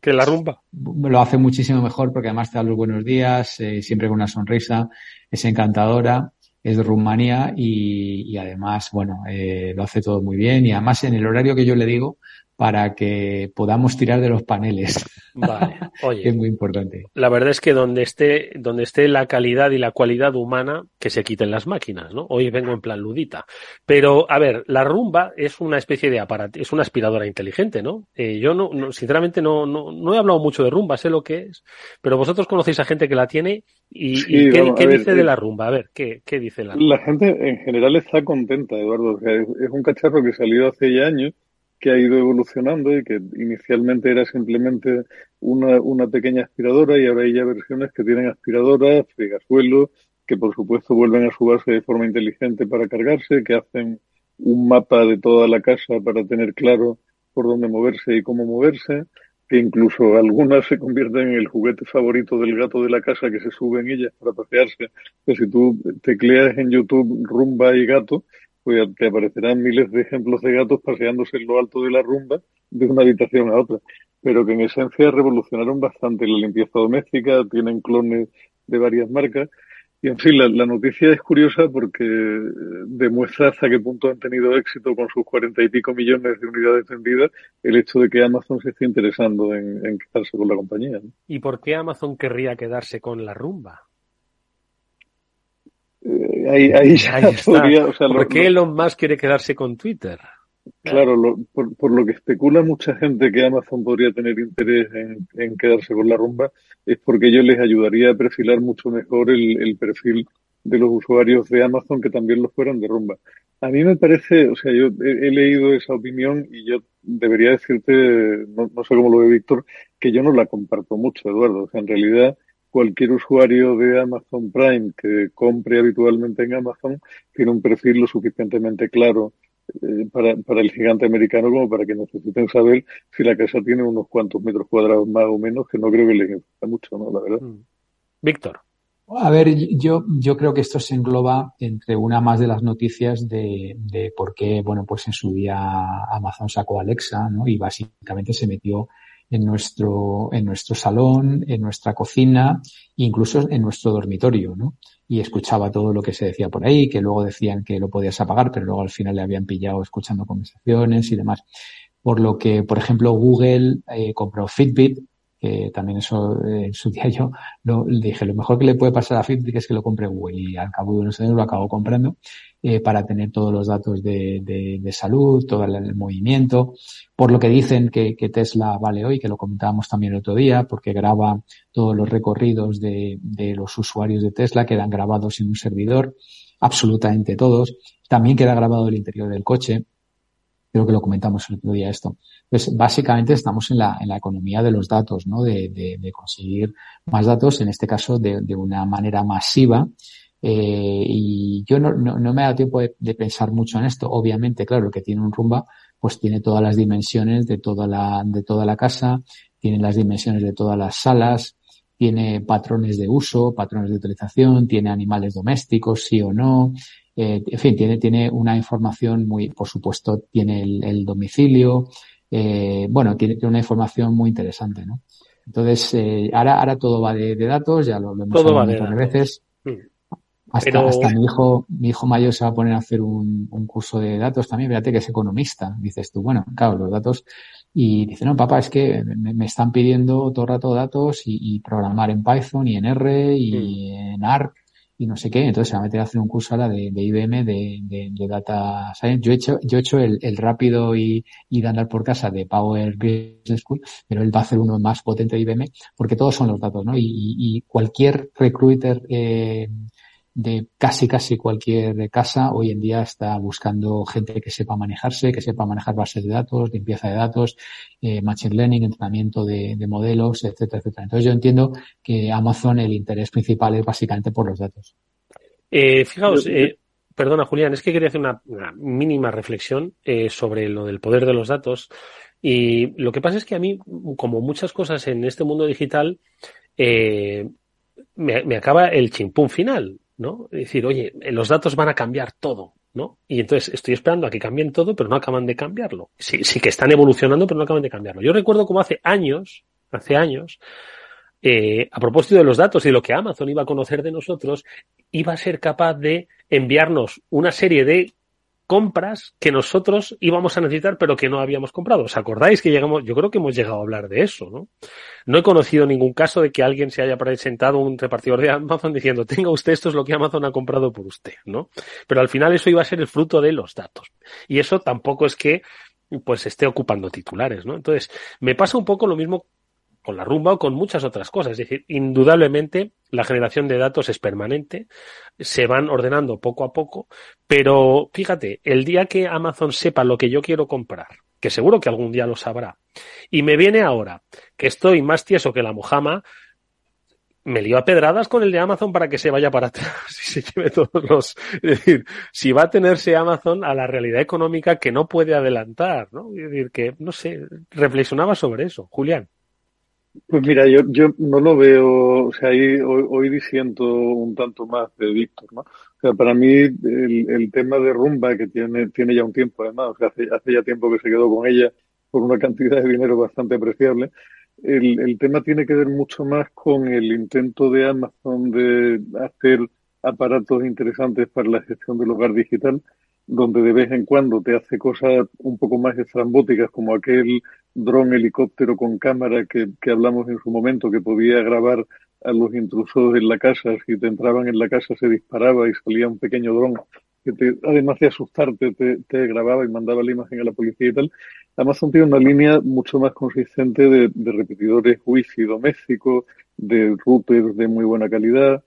que la rumba. lo hace muchísimo mejor porque además te da los buenos días, siempre con una sonrisa, es encantadora, es de Rumanía y, y además, bueno, eh, lo hace todo muy bien. Y además en el horario que yo le digo para que podamos tirar de los paneles, Vale. que Oye, es muy importante. la verdad es que donde esté, donde esté la calidad y la cualidad humana, que se quiten las máquinas, ¿no? Hoy vengo en plan ludita. Pero, a ver, la rumba es una especie de aparato, es una aspiradora inteligente, ¿no? Eh, yo no, no- sinceramente no, no, no he hablado mucho de rumba, sé lo que es, pero vosotros conocéis a gente que la tiene y, Sí, y ¿qué, vamos, qué ver, dice de eh, la rumba? A ver, ¿qué, qué dice la rumba? La gente en general está contenta, Eduardo. O sea, es, es un cacharro que salió hace ya años, que ha ido evolucionando y que inicialmente era simplemente una, una pequeña aspiradora y ahora hay ya versiones que tienen aspiradoras, fregasuelos, que por supuesto vuelven a su base de forma inteligente para cargarse, que hacen un mapa de toda la casa para tener claro por dónde moverse y cómo moverse, que incluso algunas se convierten en el juguete favorito del gato de la casa que se sube en ellas para pasearse. Que si tú tecleas en YouTube rumba y gato, te aparecerán miles de ejemplos de gatos paseándose en lo alto de la rumba de una habitación a otra. Pero que en esencia revolucionaron bastante la limpieza doméstica, tienen clones de varias marcas. Y en fin, la, noticia es curiosa porque eh, demuestra hasta qué punto han tenido éxito con sus cuarenta y pico millones de unidades vendidas el hecho de que Amazon se esté interesando en, quedarse con la compañía. ¿Y por qué Amazon querría quedarse con la rumba? Eh, ahí, ahí ya Ahí está. podría, o sea, lo- ¿Por qué lo- Elon Musk quiere quedarse con Twitter? Claro, lo- por, por lo que especula mucha gente que Amazon podría tener interés en, en quedarse con la rumba, es porque ello les ayudaría a perfilar mucho mejor el, el perfil de los usuarios de Amazon que también lo fueran de rumba. A mí me parece, o sea, yo he, he leído esa opinión y yo debería decirte, no, no sé cómo lo ve Víctor, que yo no la comparto mucho, Eduardo. O sea, en realidad, cualquier usuario de Amazon Prime que compre habitualmente en Amazon tiene un perfil lo suficientemente claro eh, para, para el gigante americano como para que necesiten saber si la casa tiene unos cuantos metros cuadrados más o menos, que no creo que les importa mucho, ¿no? La verdad. Mm. Víctor. A ver, yo, yo creo que esto se engloba entre una más de las noticias de, de por qué, bueno, pues en su día Amazon sacó Alexa, ¿no? Y básicamente se metió en nuestro, en nuestro salón, en nuestra cocina, incluso en nuestro dormitorio, ¿no? Y escuchaba todo lo que se decía por ahí, que luego decían que lo podías apagar, pero luego al final le habían pillado escuchando conversaciones y demás. Por lo que, por ejemplo, Google eh, compró Fitbit, que también eso eh, en su día yo lo, dije, lo mejor que le puede pasar a Fitbit es que lo compre Google y al cabo de unos años lo acabo comprando eh, para tener todos los datos de, de, salud, todo el movimiento, por lo que dicen que, que, Tesla vale hoy, que lo comentábamos también el otro día, porque graba todos los recorridos de, de los usuarios de Tesla, quedan grabados en un servidor, absolutamente todos. También queda grabado el interior del coche. Creo que lo comentamos el otro día esto. Pues básicamente estamos en la, en la economía de los datos, ¿no? De, de, conseguir más datos, en este caso de, de una manera masiva. Eh, y yo no, no, no, me ha dado tiempo de, de, pensar mucho en esto. Obviamente, claro, que tiene un rumba, pues tiene todas las dimensiones de toda la, de toda la casa, tiene las dimensiones de todas las salas, tiene patrones de uso, patrones de utilización, tiene animales domésticos, sí o no, eh, en fin, tiene, tiene una información muy, por supuesto, tiene el, el domicilio, eh, bueno, tiene, tiene, una información muy interesante, ¿no? Entonces, eh, ahora, ahora todo va de, de, datos, ya lo, lo hemos todo hablado muchas veces. Mm. Hasta, Pero... hasta, mi hijo, mi hijo mayor se va a poner a hacer un, un, curso de datos también, fíjate que es economista, dices tú, bueno, claro, los datos, y dice, no, papá, es que me, me están pidiendo todo el rato datos y, y, programar en Python y en R y mm. en ARC y no sé qué, entonces se va a meter a hacer un curso ahora de, de IBM de, de, Data Science. Yo he hecho, yo he hecho el, el rápido y, y de andar por casa de Power Business School, pero él va a hacer uno más potente de IBM, porque todos son los datos, ¿no? Y, y cualquier recruiter eh, de casi casi cualquier casa hoy en día está buscando gente que sepa manejarse, que sepa manejar bases de datos, limpieza de datos, eh, machine learning, entrenamiento de, de, modelos, etcétera, etcétera. Entonces yo entiendo que Amazon el interés principal es básicamente por los datos. Eh, fijaos, eh, perdona Julián, es que quería hacer una, una mínima reflexión eh, sobre lo del poder de los datos. Y lo que pasa es que a mí, como muchas cosas en este mundo digital, eh, me, me, acaba el chimpún final. ¿No? Es decir, oye, los datos van a cambiar todo, ¿no? Y entonces estoy esperando a que cambien todo, pero no acaban de cambiarlo. Sí, sí que están evolucionando, pero no acaban de cambiarlo. Yo recuerdo como hace años, hace años, eh, a propósito de los datos y de lo que Amazon iba a conocer de nosotros, iba a ser capaz de enviarnos una serie de compras que nosotros íbamos a necesitar pero que no habíamos comprado. ¿Os acordáis que llegamos? Yo creo que hemos llegado a hablar de eso, ¿no? No he conocido ningún caso de que alguien se haya presentado un repartidor de Amazon diciendo tenga usted esto es lo que Amazon ha comprado por usted, ¿no? Pero al final eso iba a ser el fruto de los datos. Y eso tampoco es que pues esté ocupando titulares, ¿no? Entonces, me pasa un poco lo mismo con la rumba o con muchas otras cosas. Es decir, indudablemente la generación de datos es permanente, se van ordenando poco a poco, pero fíjate, el día que Amazon sepa lo que yo quiero comprar, que seguro que algún día lo sabrá, y me viene ahora que estoy más tieso que la mojama, me lío a pedradas con el de Amazon para que se vaya para atrás y se lleve todos los. Es decir, si va a tenerse Amazon a la realidad económica que no puede adelantar, ¿no? Es decir, que, no sé, reflexionaba sobre eso. Julián. Pues mira, yo, yo no lo veo, o sea, ahí, hoy, hoy disiento un tanto más de Víctor, ¿no? O sea, para mí el, el, tema de rumba, que tiene, tiene ya un tiempo además, o sea, hace, hace ya tiempo que se quedó con ella por una cantidad de dinero bastante apreciable, el, el tema tiene que ver mucho más con el intento de Amazon de hacer aparatos interesantes para la gestión del hogar digital, donde de vez en cuando te hace cosas un poco más estrambóticas, como aquel dron helicóptero con cámara que, que, hablamos en su momento, que podía grabar a los intrusos en la casa. Si te entraban en la casa se disparaba y salía un pequeño dron que te, además de asustarte, te, te, grababa y mandaba la imagen a la policía y tal. Amazon tiene una línea mucho más consistente de, de repetidores wifi domésticos, de routers de muy buena calidad,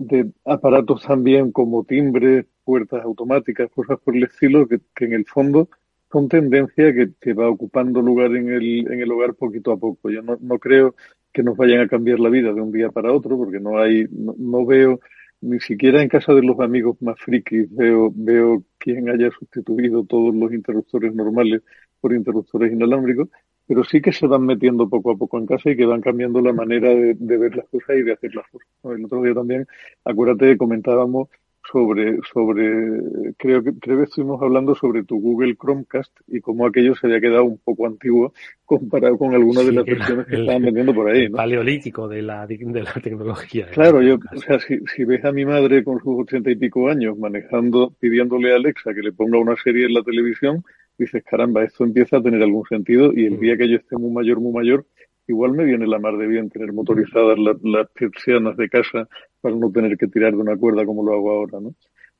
de aparatos también como timbres, puertas automáticas, cosas por el estilo, que, que en el fondo son tendencia que, que, va ocupando lugar en el, en el hogar poquito a poco. Yo no, no, creo que nos vayan a cambiar la vida de un día para otro, porque no hay, no, no veo, ni siquiera en casa de los amigos más frikis, veo, veo quien haya sustituido todos los interruptores normales por interruptores inalámbricos, pero sí que se van metiendo poco a poco en casa y que van cambiando la manera de, de ver las cosas y de hacer las cosas. El otro día también, acuérdate, comentábamos sobre, sobre, creo que, creo que estuvimos hablando sobre tu Google Chromecast y cómo aquello se había quedado un poco antiguo comparado con algunas sí, de las versiones que estaban vendiendo por ahí, ¿no? Paleolítico de la, de la tecnología. Claro, yo, o sea, si, si ves a mi madre con sus ochenta y pico años manejando, pidiéndole a Alexa que le ponga una serie en la televisión, dices, caramba, esto empieza a tener algún sentido y el día que yo esté muy mayor, muy mayor, igual me viene la mar de bien tener motorizadas las, persianas de casa para no tener que tirar de una cuerda como lo hago ahora, ¿no?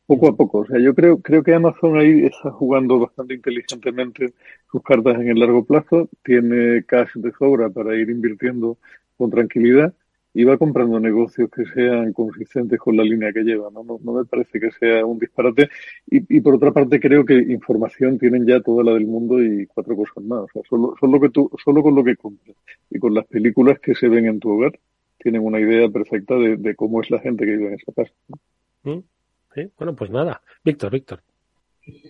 Poco a poco. O sea, yo creo, creo que Amazon ahí está jugando bastante inteligentemente sus cartas en el largo plazo, tiene cash de sobra para ir invirtiendo con tranquilidad y va comprando negocios que sean consistentes con la línea que lleva. No, no, me parece que sea un disparate. Y, y, por otra parte, creo que información tienen ya toda la del mundo y cuatro cosas más. O sea, solo, solo, que tú, solo con lo que compras y con las películas que se ven en tu hogar, tienen una idea perfecta de, de cómo es la gente que vive en esa casa. ¿Mm? Bueno, pues nada. Víctor, Víctor.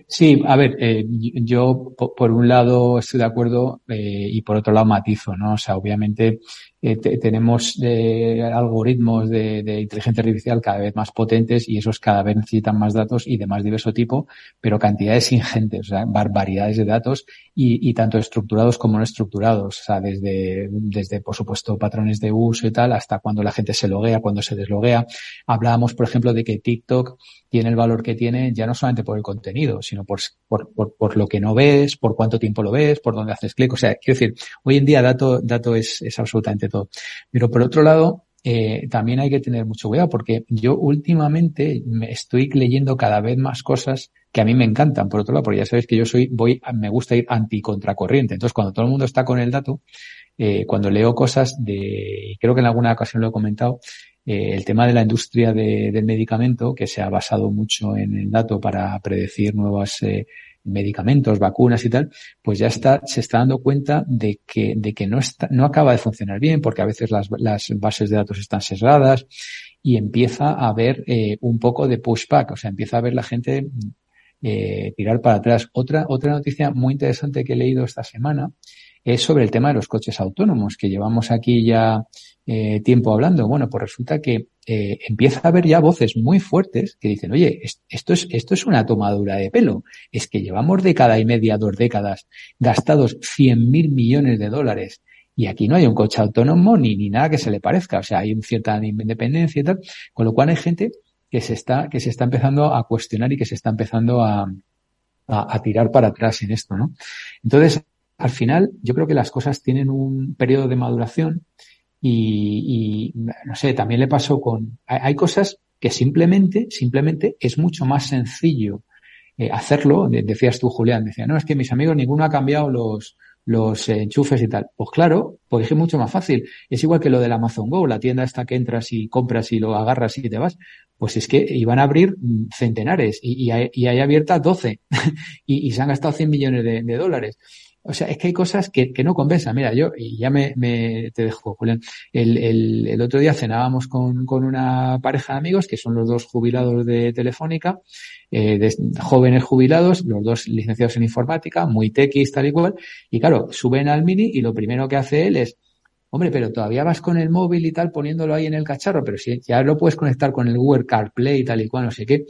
Sí, a ver, eh, yo por un lado estoy de acuerdo eh, y por otro lado matizo, ¿no? O sea, obviamente eh, tenemos eh, algoritmos de, de, inteligencia artificial cada vez más potentes y esos cada vez necesitan más datos y de más diverso tipo, pero cantidades ingentes, o sea, barbaridades de datos y, y tanto estructurados como no estructurados, o sea, desde, desde, por supuesto, patrones de uso y tal, hasta cuando la gente se loguea, cuando se desloguea. Hablábamos, por ejemplo, de que TikTok tiene el valor que tiene ya no solamente por el contenido, sino por, por, por, por lo que no ves, por cuánto tiempo lo ves, por dónde haces clic. O sea, quiero decir, hoy en día dato, dato es, es absolutamente Pero por otro lado, eh, también hay que tener mucho cuidado porque yo últimamente me estoy leyendo cada vez más cosas que a mí me encantan, por otro lado, porque ya sabéis que yo soy, voy, me gusta ir anticontracorriente. Entonces, cuando todo el mundo está con el dato, eh, cuando leo cosas de, creo que en alguna ocasión lo he comentado, eh, el tema de la industria de, del medicamento, que se ha basado mucho en el dato para predecir nuevas eh, medicamentos, vacunas y tal, pues ya está, se está dando cuenta de que, de que no está, no acaba de funcionar bien, porque a veces las, las bases de datos están sesgadas y empieza a haber eh, un poco de pushback, o sea, empieza a ver la gente eh, tirar para atrás. Otra, otra noticia muy interesante que he leído esta semana es sobre el tema de los coches autónomos, que llevamos aquí ya eh, tiempo hablando. Bueno, pues resulta que eh, empieza a haber ya voces muy fuertes que dicen, oye, esto es, esto es una tomadura de pelo. Es que llevamos década y media, dos décadas, gastados 100 mil millones de dólares y aquí no hay un coche autónomo ni, ni nada que se le parezca. O sea, hay una cierta independencia y tal. Con lo cual hay gente que se está, que se está empezando a cuestionar y que se está empezando a, a, a tirar para atrás en esto, ¿no? Entonces, al final, yo creo que las cosas tienen un periodo de maduración y, y no sé, también le pasó con, hay, cosas que simplemente, simplemente es mucho más sencillo eh, hacerlo. Decías tú, Julián, decía, no, es que mis amigos ninguno ha cambiado los, los enchufes y tal. Pues claro, pues es mucho más fácil. Es igual que lo del Amazon Go, la tienda esta que entras y compras y lo agarras y te vas. Pues es que iban a abrir centenares y, hay, abiertas 12 y, se han gastado 100 millones de dólares. O sea, es que hay cosas que, no compensan. Mira, yo, y ya me, me te dejo, Julián. El, el, el otro día cenábamos con, con una pareja de amigos que son los dos jubilados de Telefónica, eh, jóvenes jubilados, los dos licenciados en informática, muy tequis, tal y cual. Y claro, suben al mini y lo primero que hace él es, hombre, pero todavía vas con el móvil y tal poniéndolo ahí en el cacharro, pero si ya lo puedes conectar con el Google CarPlay y tal y cual, no sé qué.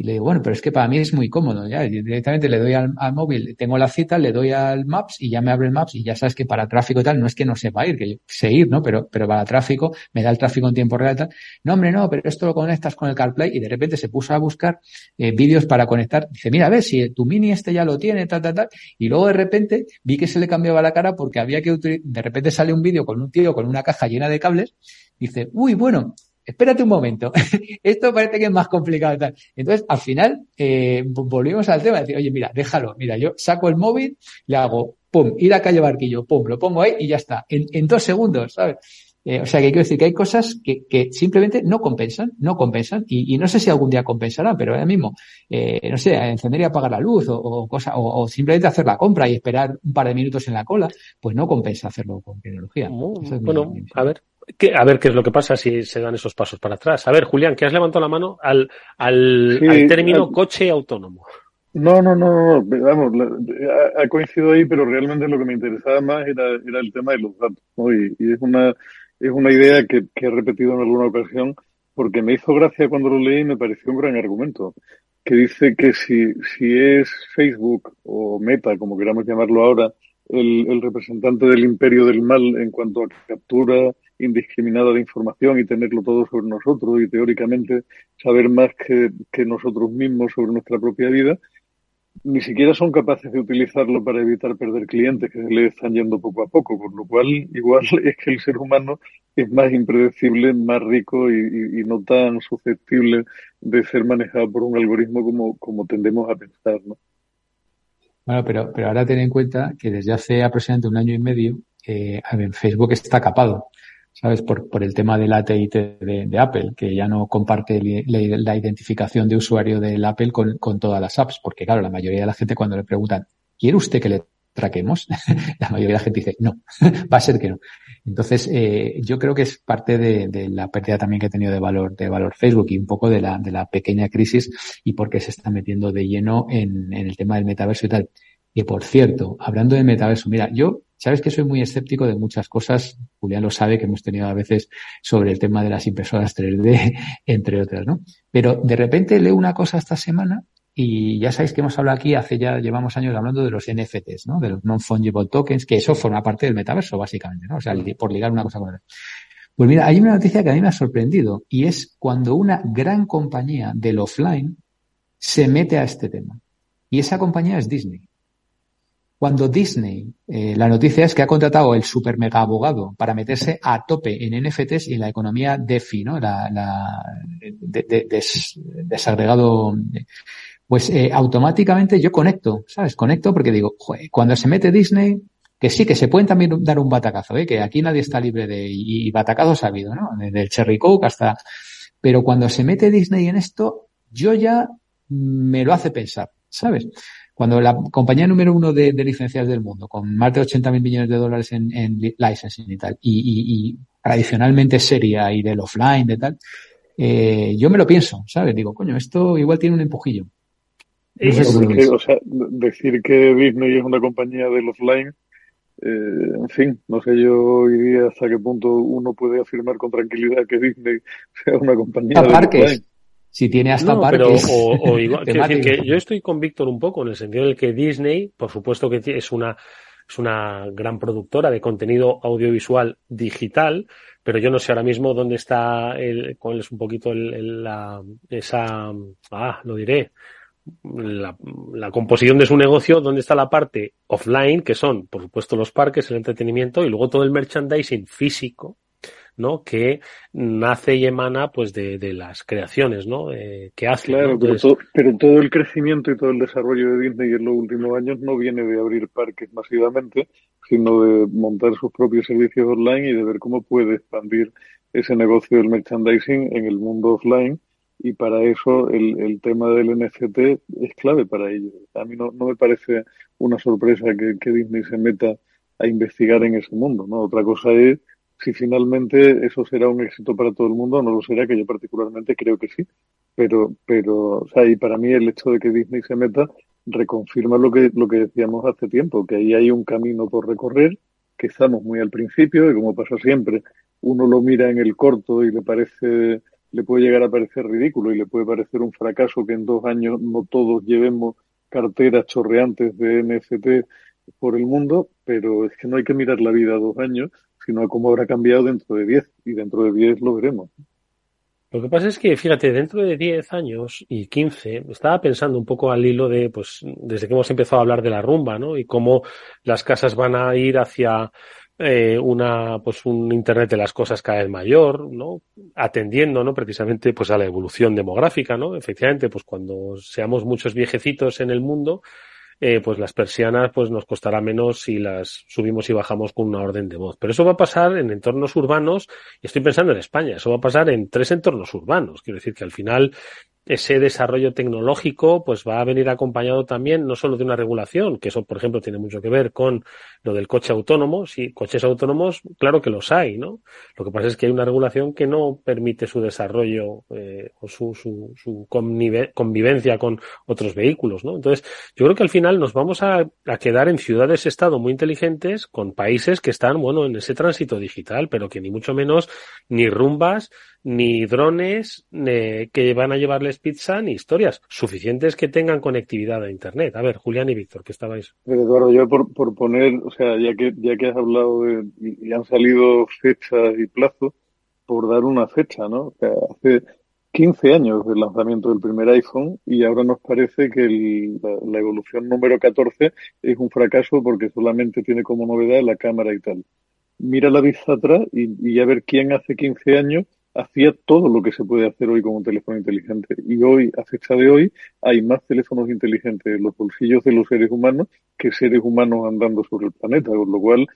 Y le digo, bueno, pero es que para mí es muy cómodo, ya directamente le doy al, al, móvil, tengo la cita, le doy al Maps y ya me abre el Maps y ya sabes que para tráfico y tal, no es que no sepa ir, que yo sé ir, ¿no? Pero, pero para tráfico, me da el tráfico en tiempo real y tal. No, hombre, no, pero esto lo conectas con el CarPlay y de repente se puso a buscar eh, vídeos para conectar. Dice, mira, a ver, si tu mini este ya lo tiene, tal, tal, tal. Y luego de repente vi que se le cambiaba la cara porque había que utilizar, de repente sale un vídeo con un tío con una caja llena de cables. Dice, uy, bueno, espérate un momento, esto parece que es más complicado. Tal. Entonces, al final, eh, volvimos al tema de decir, oye, mira, déjalo, mira, yo saco el móvil, le hago, pum, ir a calle Barquillo, pum, lo pongo ahí y ya está, en, en dos segundos, ¿sabes? Eh, o sea, que quiero decir que hay cosas que, que simplemente no compensan, no compensan, y, y, no sé si algún día compensarán, pero ahora mismo, eh, no sé, encender y apagar la luz o, o cosa, o, o, simplemente hacer la compra y esperar un par de minutos en la cola, pues no compensa hacerlo con tecnología. Oh, es bueno, mi, mi a ver, ¿Qué, a ver qué es lo que pasa si se dan esos pasos para atrás. A ver, Julián, que has levantado la mano al, al, sí, al término al... coche autónomo. No, no, no, no, vamos, ha coincidido ahí, pero realmente lo que me interesaba más era, era el tema de los datos, ¿no? Y, y es una, es una idea que, que, he repetido en alguna ocasión porque me hizo gracia cuando lo leí y me pareció un gran argumento, que dice que si, si es Facebook o Meta, como queramos llamarlo ahora, el, el representante del imperio del mal en cuanto a captura indiscriminada de información y tenerlo todo sobre nosotros y teóricamente saber más que, nosotros mismos sobre nuestra propia vida, ni siquiera son capaces de utilizarlo para evitar perder clientes que se le están yendo poco a poco, con lo cual igual es que el ser humano es más impredecible, más rico y, no tan susceptible de ser manejado por un algoritmo como, como tendemos a pensar, ¿no? Bueno, pero, pero ahora ten en cuenta que desde hace aproximadamente un año y medio eh, Facebook está capado. ¿Sabes? Por, por el tema del ATT de, de Apple, que ya no comparte la, identificación de usuario del Apple con, con, todas las apps, porque claro, la mayoría de la gente cuando le preguntan, ¿quiere usted que le traquemos? la mayoría de la gente dice, no, va a ser que no. Entonces, eh, yo creo que es parte de, la pérdida también que ha tenido de valor, de valor Facebook y un poco de la, de la pequeña crisis y porque se está metiendo de lleno en, en el tema del metaverso y tal. Y por cierto, hablando de metaverso, mira, yo Sabes que soy muy escéptico de muchas cosas. Julián lo sabe que hemos tenido a veces sobre el tema de las impresoras 3D, entre otras, ¿no? Pero de repente leo una cosa esta semana y ya sabéis que hemos hablado aquí, hace ya, llevamos años hablando de los NFTs, ¿no? De los non-fungible tokens, que eso forma parte del metaverso, básicamente, ¿no? O sea, por ligar una cosa con otra. Pues mira, hay una noticia que a mí me ha sorprendido y es cuando una gran compañía del offline se mete a este tema. Y esa compañía es Disney. Cuando Disney, eh, la noticia es que ha contratado el super mega abogado para meterse a tope en NFTs y en la economía DeFi, ¿no? La, la de, desagregado. Pues eh, automáticamente yo conecto, ¿sabes? Conecto porque digo, cuando se mete Disney, que sí, que se pueden también dar un batacazo, ¿eh? que aquí nadie está libre de, y, batacazos ha habido, ¿no? Desde el Cherry Coke hasta, pero cuando se mete Disney en esto, yo ya me lo hace pensar, ¿sabes? Cuando la compañía número uno de, licencias del mundo, con más de 80 mil millones de dólares en, en licensing y tal, y, tradicionalmente seria y del offline, de tal, eh, yo me lo pienso, ¿sabes? Digo, coño, esto igual tiene un empujillo. o sea, decir que Disney es una compañía del offline, eh, en fin, no sé yo hoy día hasta qué punto uno puede afirmar con tranquilidad que Disney sea una compañía del offline si tiene hasta no, Pero, o, igual, decir que yo estoy con Víctor un poco en el sentido de que Disney, por supuesto que es una, es una gran productora de contenido audiovisual digital, pero yo no sé ahora mismo dónde está el, cuál es un poquito el, la, esa, ah, lo diré, la, la, composición de su negocio, dónde está la parte offline, que son, por supuesto, los parques, el entretenimiento, y luego todo el merchandising físico, ¿no? Que nace y emana pues de, de las creaciones, ¿no? Eh, que hace. Claro, pero, todo, pero todo el crecimiento y todo el desarrollo de Disney en los últimos años no viene de abrir parques masivamente, sino de montar sus propios servicios online y de ver cómo puede expandir ese negocio del merchandising en el mundo offline y para eso el, el tema del NFT es clave para ello. A mí no, no me parece una sorpresa que, que Disney se meta a investigar en ese mundo, ¿no? Otra cosa es si finalmente eso será un éxito para todo el mundo, no lo será, que yo particularmente creo que sí. Pero, pero, o sea, y para mí el hecho de que Disney se meta reconfirma lo que, lo que decíamos hace tiempo, que ahí hay un camino por recorrer, que estamos muy al principio y como pasa siempre, uno lo mira en el corto y le parece, le puede llegar a parecer ridículo y le puede parecer un fracaso que en dos años no todos llevemos carteras chorreantes de NFT por el mundo, pero es que no hay que mirar la vida dos años, sino cómo habrá cambiado dentro de 10 y dentro de 10 lo veremos. Lo que pasa es que, fíjate, dentro de 10 años y 15, estaba pensando un poco al hilo de, pues, desde que hemos empezado a hablar de la rumba, ¿no? Y cómo las casas van a ir hacia eh, una, pues, un Internet de las cosas cada vez mayor, ¿no? Atendiendo, ¿no? Precisamente, pues, a la evolución demográfica, ¿no? Efectivamente, pues, cuando seamos muchos viejecitos en el mundo, eh, pues las persianas pues nos costará menos si las subimos y bajamos con una orden de voz. Pero eso va a pasar en entornos urbanos, y estoy pensando en España, eso va a pasar en tres entornos urbanos. Quiero decir que al final ese desarrollo tecnológico pues va a venir acompañado también no solo de una regulación, que eso por ejemplo tiene mucho que ver con lo del coche autónomo, si coches autónomos, claro que los hay, ¿no? Lo que pasa es que hay una regulación que no permite su desarrollo eh, o su, su, su convivencia con otros vehículos, ¿no? Entonces, yo creo que al final nos vamos a, a quedar en ciudades-estado muy inteligentes con países que están, bueno, en ese tránsito digital, pero que ni mucho menos ni rumbas ni drones que van a llevarles pizza ni historias suficientes que tengan conectividad a internet. A ver, Julián y Víctor, ¿qué estabais? Eduardo, yo por, por poner, o sea, ya que ya que has hablado de y han salido fechas y plazos, por dar una fecha, ¿no? Hace 15 años del lanzamiento del primer iPhone y ahora nos parece que la, evolución número 14 es un fracaso porque solamente tiene como novedad la cámara y tal. Mira la vista atrás y, y a ver quién hace 15 años hacía todo lo que se puede hacer hoy con un teléfono inteligente. Y hoy, a fecha de hoy, hay más teléfonos inteligentes en los bolsillos de los seres humanos que seres humanos andando sobre el planeta, con lo cual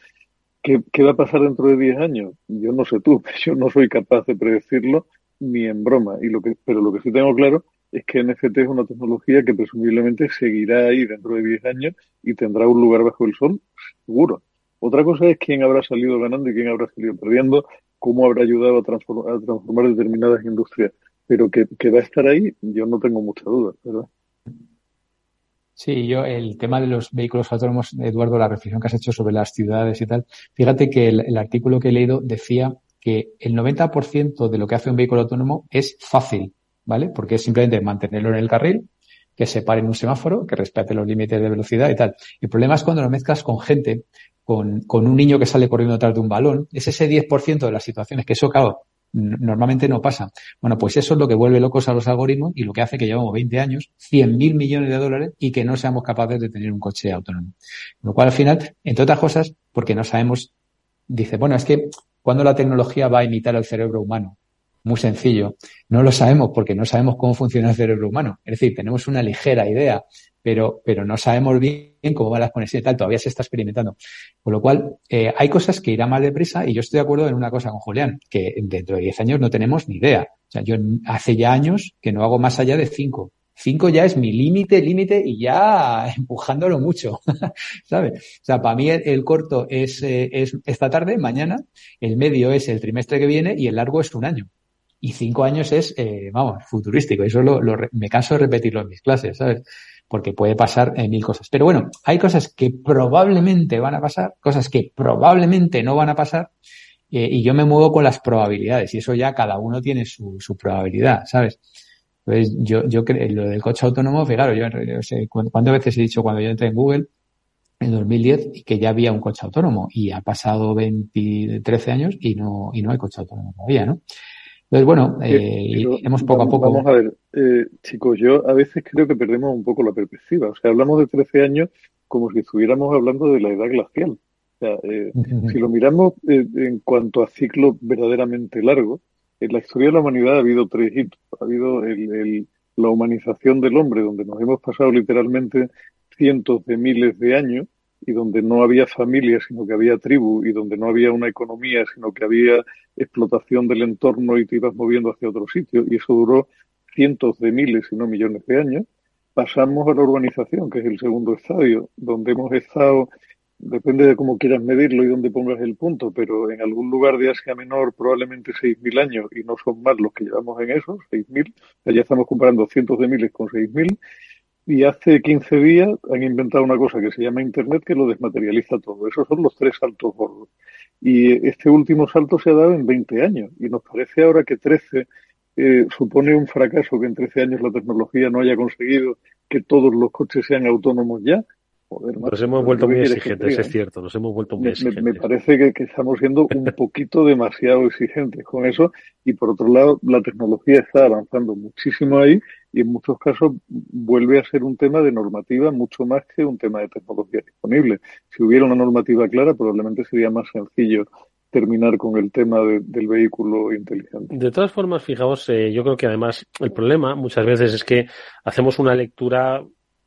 ¿Qué, va a pasar dentro de 10 años? Yo no sé tú, yo no soy capaz de predecirlo ni en broma. Y lo que, pero lo que sí tengo claro es que NFT es una tecnología que presumiblemente seguirá ahí dentro de 10 años y tendrá un lugar bajo el sol, seguro. Otra cosa es quién habrá salido ganando y quién habrá salido perdiendo, cómo habrá ayudado a transformar, a transformar determinadas industrias. Pero que, va a estar ahí, yo no tengo mucha duda, ¿verdad? Sí, yo el tema de los vehículos autónomos, Eduardo, la reflexión que has hecho sobre las ciudades y tal, fíjate que el, artículo que he leído decía que el 90% de lo que hace un vehículo autónomo es fácil, ¿vale? Porque es simplemente mantenerlo en el carril, que se pare en un semáforo, que respete los límites de velocidad y tal. El problema es cuando lo mezclas con gente, con, con un niño que sale corriendo detrás de un balón, es ese 10% de las situaciones que eso, claro, normalmente no pasa. Bueno, pues eso es lo que vuelve locos a los algoritmos y lo que hace que llevamos 20 años, 100 mil millones de dólares y que no seamos capaces de tener un coche autónomo. Lo cual al final, entre otras cosas, porque no sabemos, dice, bueno, es que cuando la tecnología va a imitar al cerebro humano, muy sencillo. No lo sabemos porque no sabemos cómo funciona el cerebro humano. Es decir, tenemos una ligera idea pero, pero no sabemos bien cómo van las conexiones y tal, todavía se está experimentando. Con lo cual, eh, hay cosas que irán más deprisa y yo estoy de acuerdo en una cosa con Julián, que dentro de 10 años no tenemos ni idea. O sea, yo hace ya años que no hago más allá de 5. 5 ya es mi límite, límite y ya empujándolo mucho, ¿sabes? O sea, para mí el, corto es, eh, es esta tarde, mañana, el medio es el trimestre que viene y el largo es un año y cinco años es, eh, vamos, futurístico. Eso lo, lo, me canso de repetirlo en mis clases, ¿sabes? Porque puede pasar en mil cosas. Pero bueno, hay cosas que probablemente van a pasar, cosas que probablemente no van a pasar, eh, y yo me muevo con las probabilidades, y eso ya cada uno tiene su, su probabilidad, ¿sabes? Pues yo, yo lo del coche autónomo, fijaros, yo, yo sé, ¿cuántas veces he dicho cuando yo entré en Google en 2010 que ya había un coche autónomo y ha pasado 20, 13 años y no, y no hay coche autónomo todavía, ¿no? Entonces, bueno, eh, hemos poco a poco. Vamos a ver, eh, chicos, yo a veces creo que perdemos un poco la perspectiva. O sea, hablamos de 13 años como si estuviéramos hablando de la edad glacial. O sea, eh, si lo miramos eh, en cuanto a ciclo verdaderamente largo, en la historia de la humanidad ha habido tres hitos. Ha habido el, el, la humanización del hombre, donde nos hemos pasado literalmente cientos de miles de años y donde no había familia, sino que había tribu, y donde no había una economía, sino que había explotación del entorno y te ibas moviendo hacia otro sitio, y eso duró cientos de miles, si no millones de años, pasamos a la urbanización, que es el segundo estadio, donde hemos estado, depende de cómo quieras medirlo y dónde pongas el punto, pero en algún lugar de Asia Menor probablemente 6.000 años, y no son más los que llevamos en eso, 6.000, ya estamos comparando cientos de miles con 6.000, y hace 15 días han inventado una cosa que se llama Internet que lo desmaterializa todo. Esos son los tres saltos gordos. Y este último salto se ha dado en 20 años. Y nos parece ahora que 13 eh, supone un fracaso que en 13 años la tecnología no haya conseguido que todos los coches sean autónomos ya. nos hemos vuelto muy exigentes, es cierto, nos hemos vuelto muy exigentes. Me, parece que, que, estamos siendo un poquito demasiado exigentes con eso y por otro lado la tecnología está avanzando muchísimo ahí y en muchos casos vuelve a ser un tema de normativa mucho más que un tema de tecnología disponible. Si hubiera una normativa clara, probablemente sería más sencillo terminar con el tema del vehículo inteligente. De todas formas, fijaos, eh, yo creo que además el problema muchas veces es que hacemos una lectura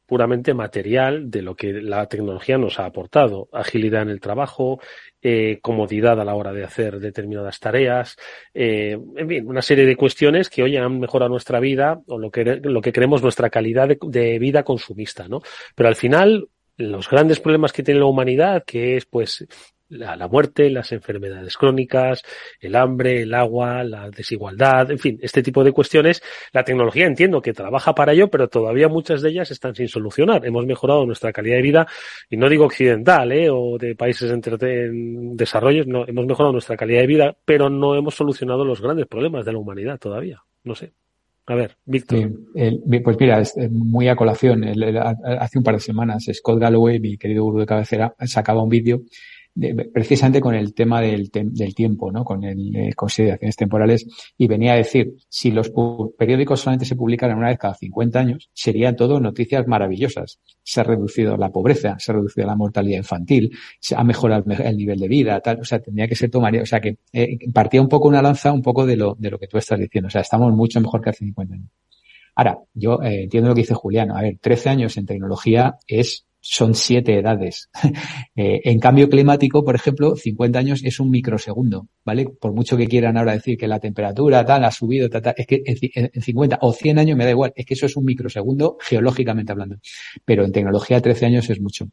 puramente material de lo que la tecnología nos ha aportado. Agilidad en el trabajo, eh, comodidad a la hora de hacer determinadas tareas, eh, en fin, una serie de cuestiones que hoy han mejorado nuestra vida o lo que, lo que creemos nuestra calidad de, de vida consumista, ¿no? Pero al final, los grandes problemas que tiene la humanidad, que es pues la, muerte, las enfermedades crónicas, el hambre, el agua, la desigualdad, en fin, este tipo de cuestiones. La tecnología entiendo que trabaja para ello, pero todavía muchas de ellas están sin solucionar. Hemos mejorado nuestra calidad de vida, y no digo occidental, ¿eh? o de países en, en desarrollo, no, hemos mejorado nuestra calidad de vida, pero no hemos solucionado los grandes problemas de la humanidad todavía. No sé. A ver, Víctor. pues mira, muy a colación. hace un par de semanas, Scott Galloway, mi querido gurú de cabecera, sacaba un vídeo precisamente con el tema del, te del tiempo, ¿no? Con el, eh, consideraciones temporales y venía a decir, si los periódicos solamente se publicaran una vez cada 50 años, serían todo noticias maravillosas. Se ha reducido la pobreza, se ha reducido la mortalidad infantil, se ha mejorado el nivel de vida, tal, o sea, tendría que ser tomaría, o sea, que eh, partía un poco una lanza un poco de lo, de lo que tú estás diciendo, o sea, estamos mucho mejor que hace 50 años. Ahora, yo eh, entiendo lo que dice Julián. A ver, 13 años en tecnología es son siete edades. Eh, en cambio climático, por ejemplo, 50 años es un microsegundo, ¿vale? Por mucho que quieran ahora decir que la temperatura tal ha subido, tal, tal es que en, en, 50 o 100 años me da igual, es que eso es un microsegundo geológicamente hablando, pero en tecnología 13 años es mucho.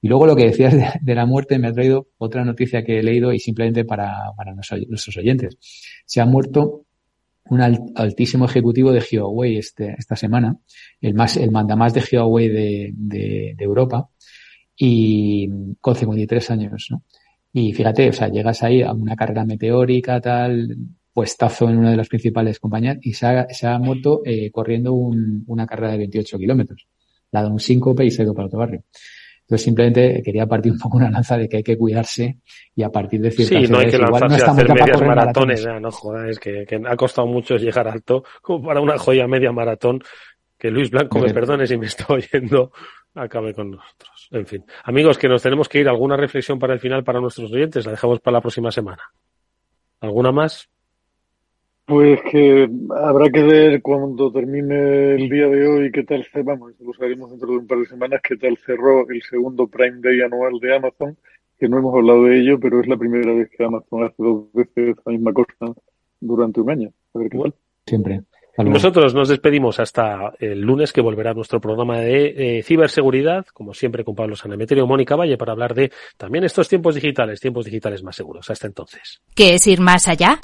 Y luego lo que decías de, de la muerte me ha traído otra noticia que he leído y simplemente para, para nuestros oyentes. Se ha muerto un altísimo ejecutivo de Huawei este, esta semana, el más, el mandamás de Huawei de, de, Europa, y con 53 años, ¿no? Y fíjate, o sea, llegas ahí a una carrera meteórica, tal, puestazo en una de las principales compañías y se ha, se ha muerto eh, corriendo un, una carrera de 28 kilómetros, la un síncope y se para otro barrio. Entonces simplemente quería partir un poco una lanza de que hay que cuidarse y a partir de ciertas Sí, no hay que lanzarse no a hacer medias maratones, no jodas, es que, ha costado mucho llegar alto como para una joya media maratón que Luis Blanco me perdone si me está oyendo, acabe con nosotros. En fin, amigos, que nos tenemos que ir. ¿Alguna reflexión para el final para nuestros oyentes? La dejamos para la próxima semana. ¿Alguna más? Pues que habrá que ver cuando termine el día de hoy qué tal se, vamos, lo sabremos dentro de un par de semanas, qué tal cerró el segundo Prime Day anual de Amazon, que no hemos hablado de ello, pero es la primera vez que Amazon hace dos veces la misma cosa durante un año. A ver qué tal. Siempre. Nosotros nos despedimos hasta el lunes que volverá nuestro programa de eh, ciberseguridad, como siempre con Pablo Sanameterio y Mónica Valle para hablar de también estos tiempos digitales, tiempos digitales más seguros. Hasta entonces. ¿Qué es ir más allá?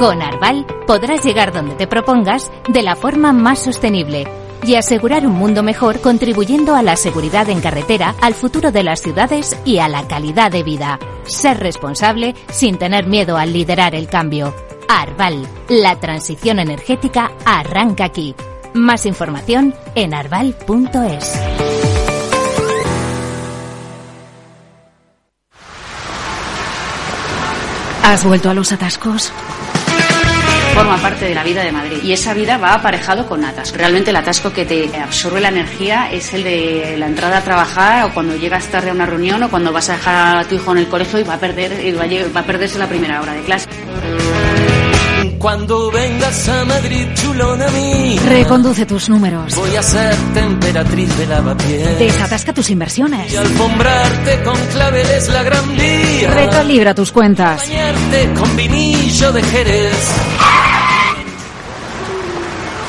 Con Arval podrás llegar donde te propongas de la forma más sostenible y asegurar un mundo mejor contribuyendo a la seguridad en carretera, al futuro de las ciudades y a la calidad de vida. Ser responsable sin tener miedo al liderar el cambio. Arval, la transición energética arranca aquí. Más información en arval.es. ¿Has vuelto a los atascos? forma parte de la vida de Madrid y esa vida va aparejado con atasco. Realmente el atasco que te absorbe la energía es el de la entrada a trabajar o cuando llegas tarde a una reunión o cuando vas a dejar a tu hijo en el colegio y va a perder y va a, perderse la primera hora de clase. Cuando vengas a Madrid, chulona. Reconduce tus números. Voy a ser temperatriz de lavapiés. Desatasca tus inversiones. Y alfombrarte con claveles la gran. Recalibra tus cuentas.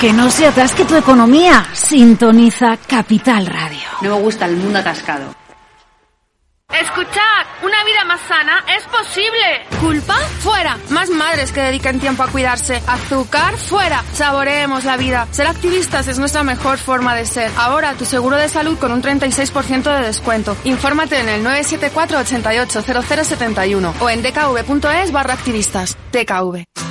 Que no se atasque tu economía. Sintoniza Capital Radio. No me gusta el mundo atascado. Escuchad, una vida más sana es posible. ¿Culpa? Fuera. Más madres que dediquen tiempo a cuidarse. Azúcar? Fuera. Saboreemos la vida. Ser activistas es nuestra mejor forma de ser. Ahora tu seguro de salud con un 36% de descuento. Infórmate en el 974 88 0071 o en dkv.es barra activistas. DKV.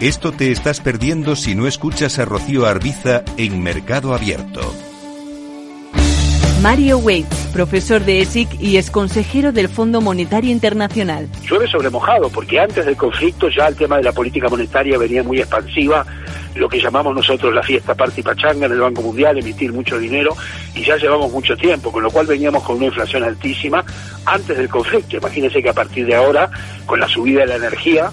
Esto te estás perdiendo si no escuchas a Rocío Arbiza en Mercado Abierto. Mario Waits, profesor de ESIC y es consejero del Fondo Monetario Internacional. Llueve sobre porque antes del conflicto ya el tema de la política monetaria venía muy expansiva, lo que llamamos nosotros la fiesta party pachanga en el Banco Mundial, emitir mucho dinero, y ya llevamos mucho tiempo, con lo cual veníamos con una inflación altísima antes del conflicto. Imagínense que a partir de ahora, con la subida de la energía,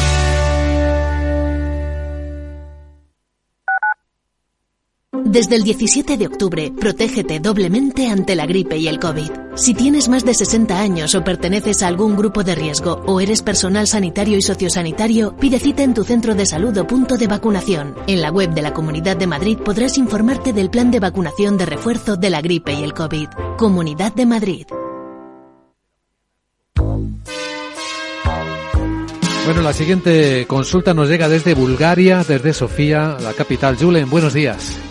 Desde el 17 de octubre, protégete doblemente ante la gripe y el COVID. Si tienes más de 60 años o perteneces a algún grupo de riesgo o eres personal sanitario y sociosanitario, pide cita en tu centro de salud o punto de vacunación. En la web de la Comunidad de Madrid podrás informarte del plan de vacunación de refuerzo de la gripe y el COVID. Comunidad de Madrid. Bueno, la siguiente consulta nos llega desde Bulgaria, desde Sofía, la capital. Julen, buenos días.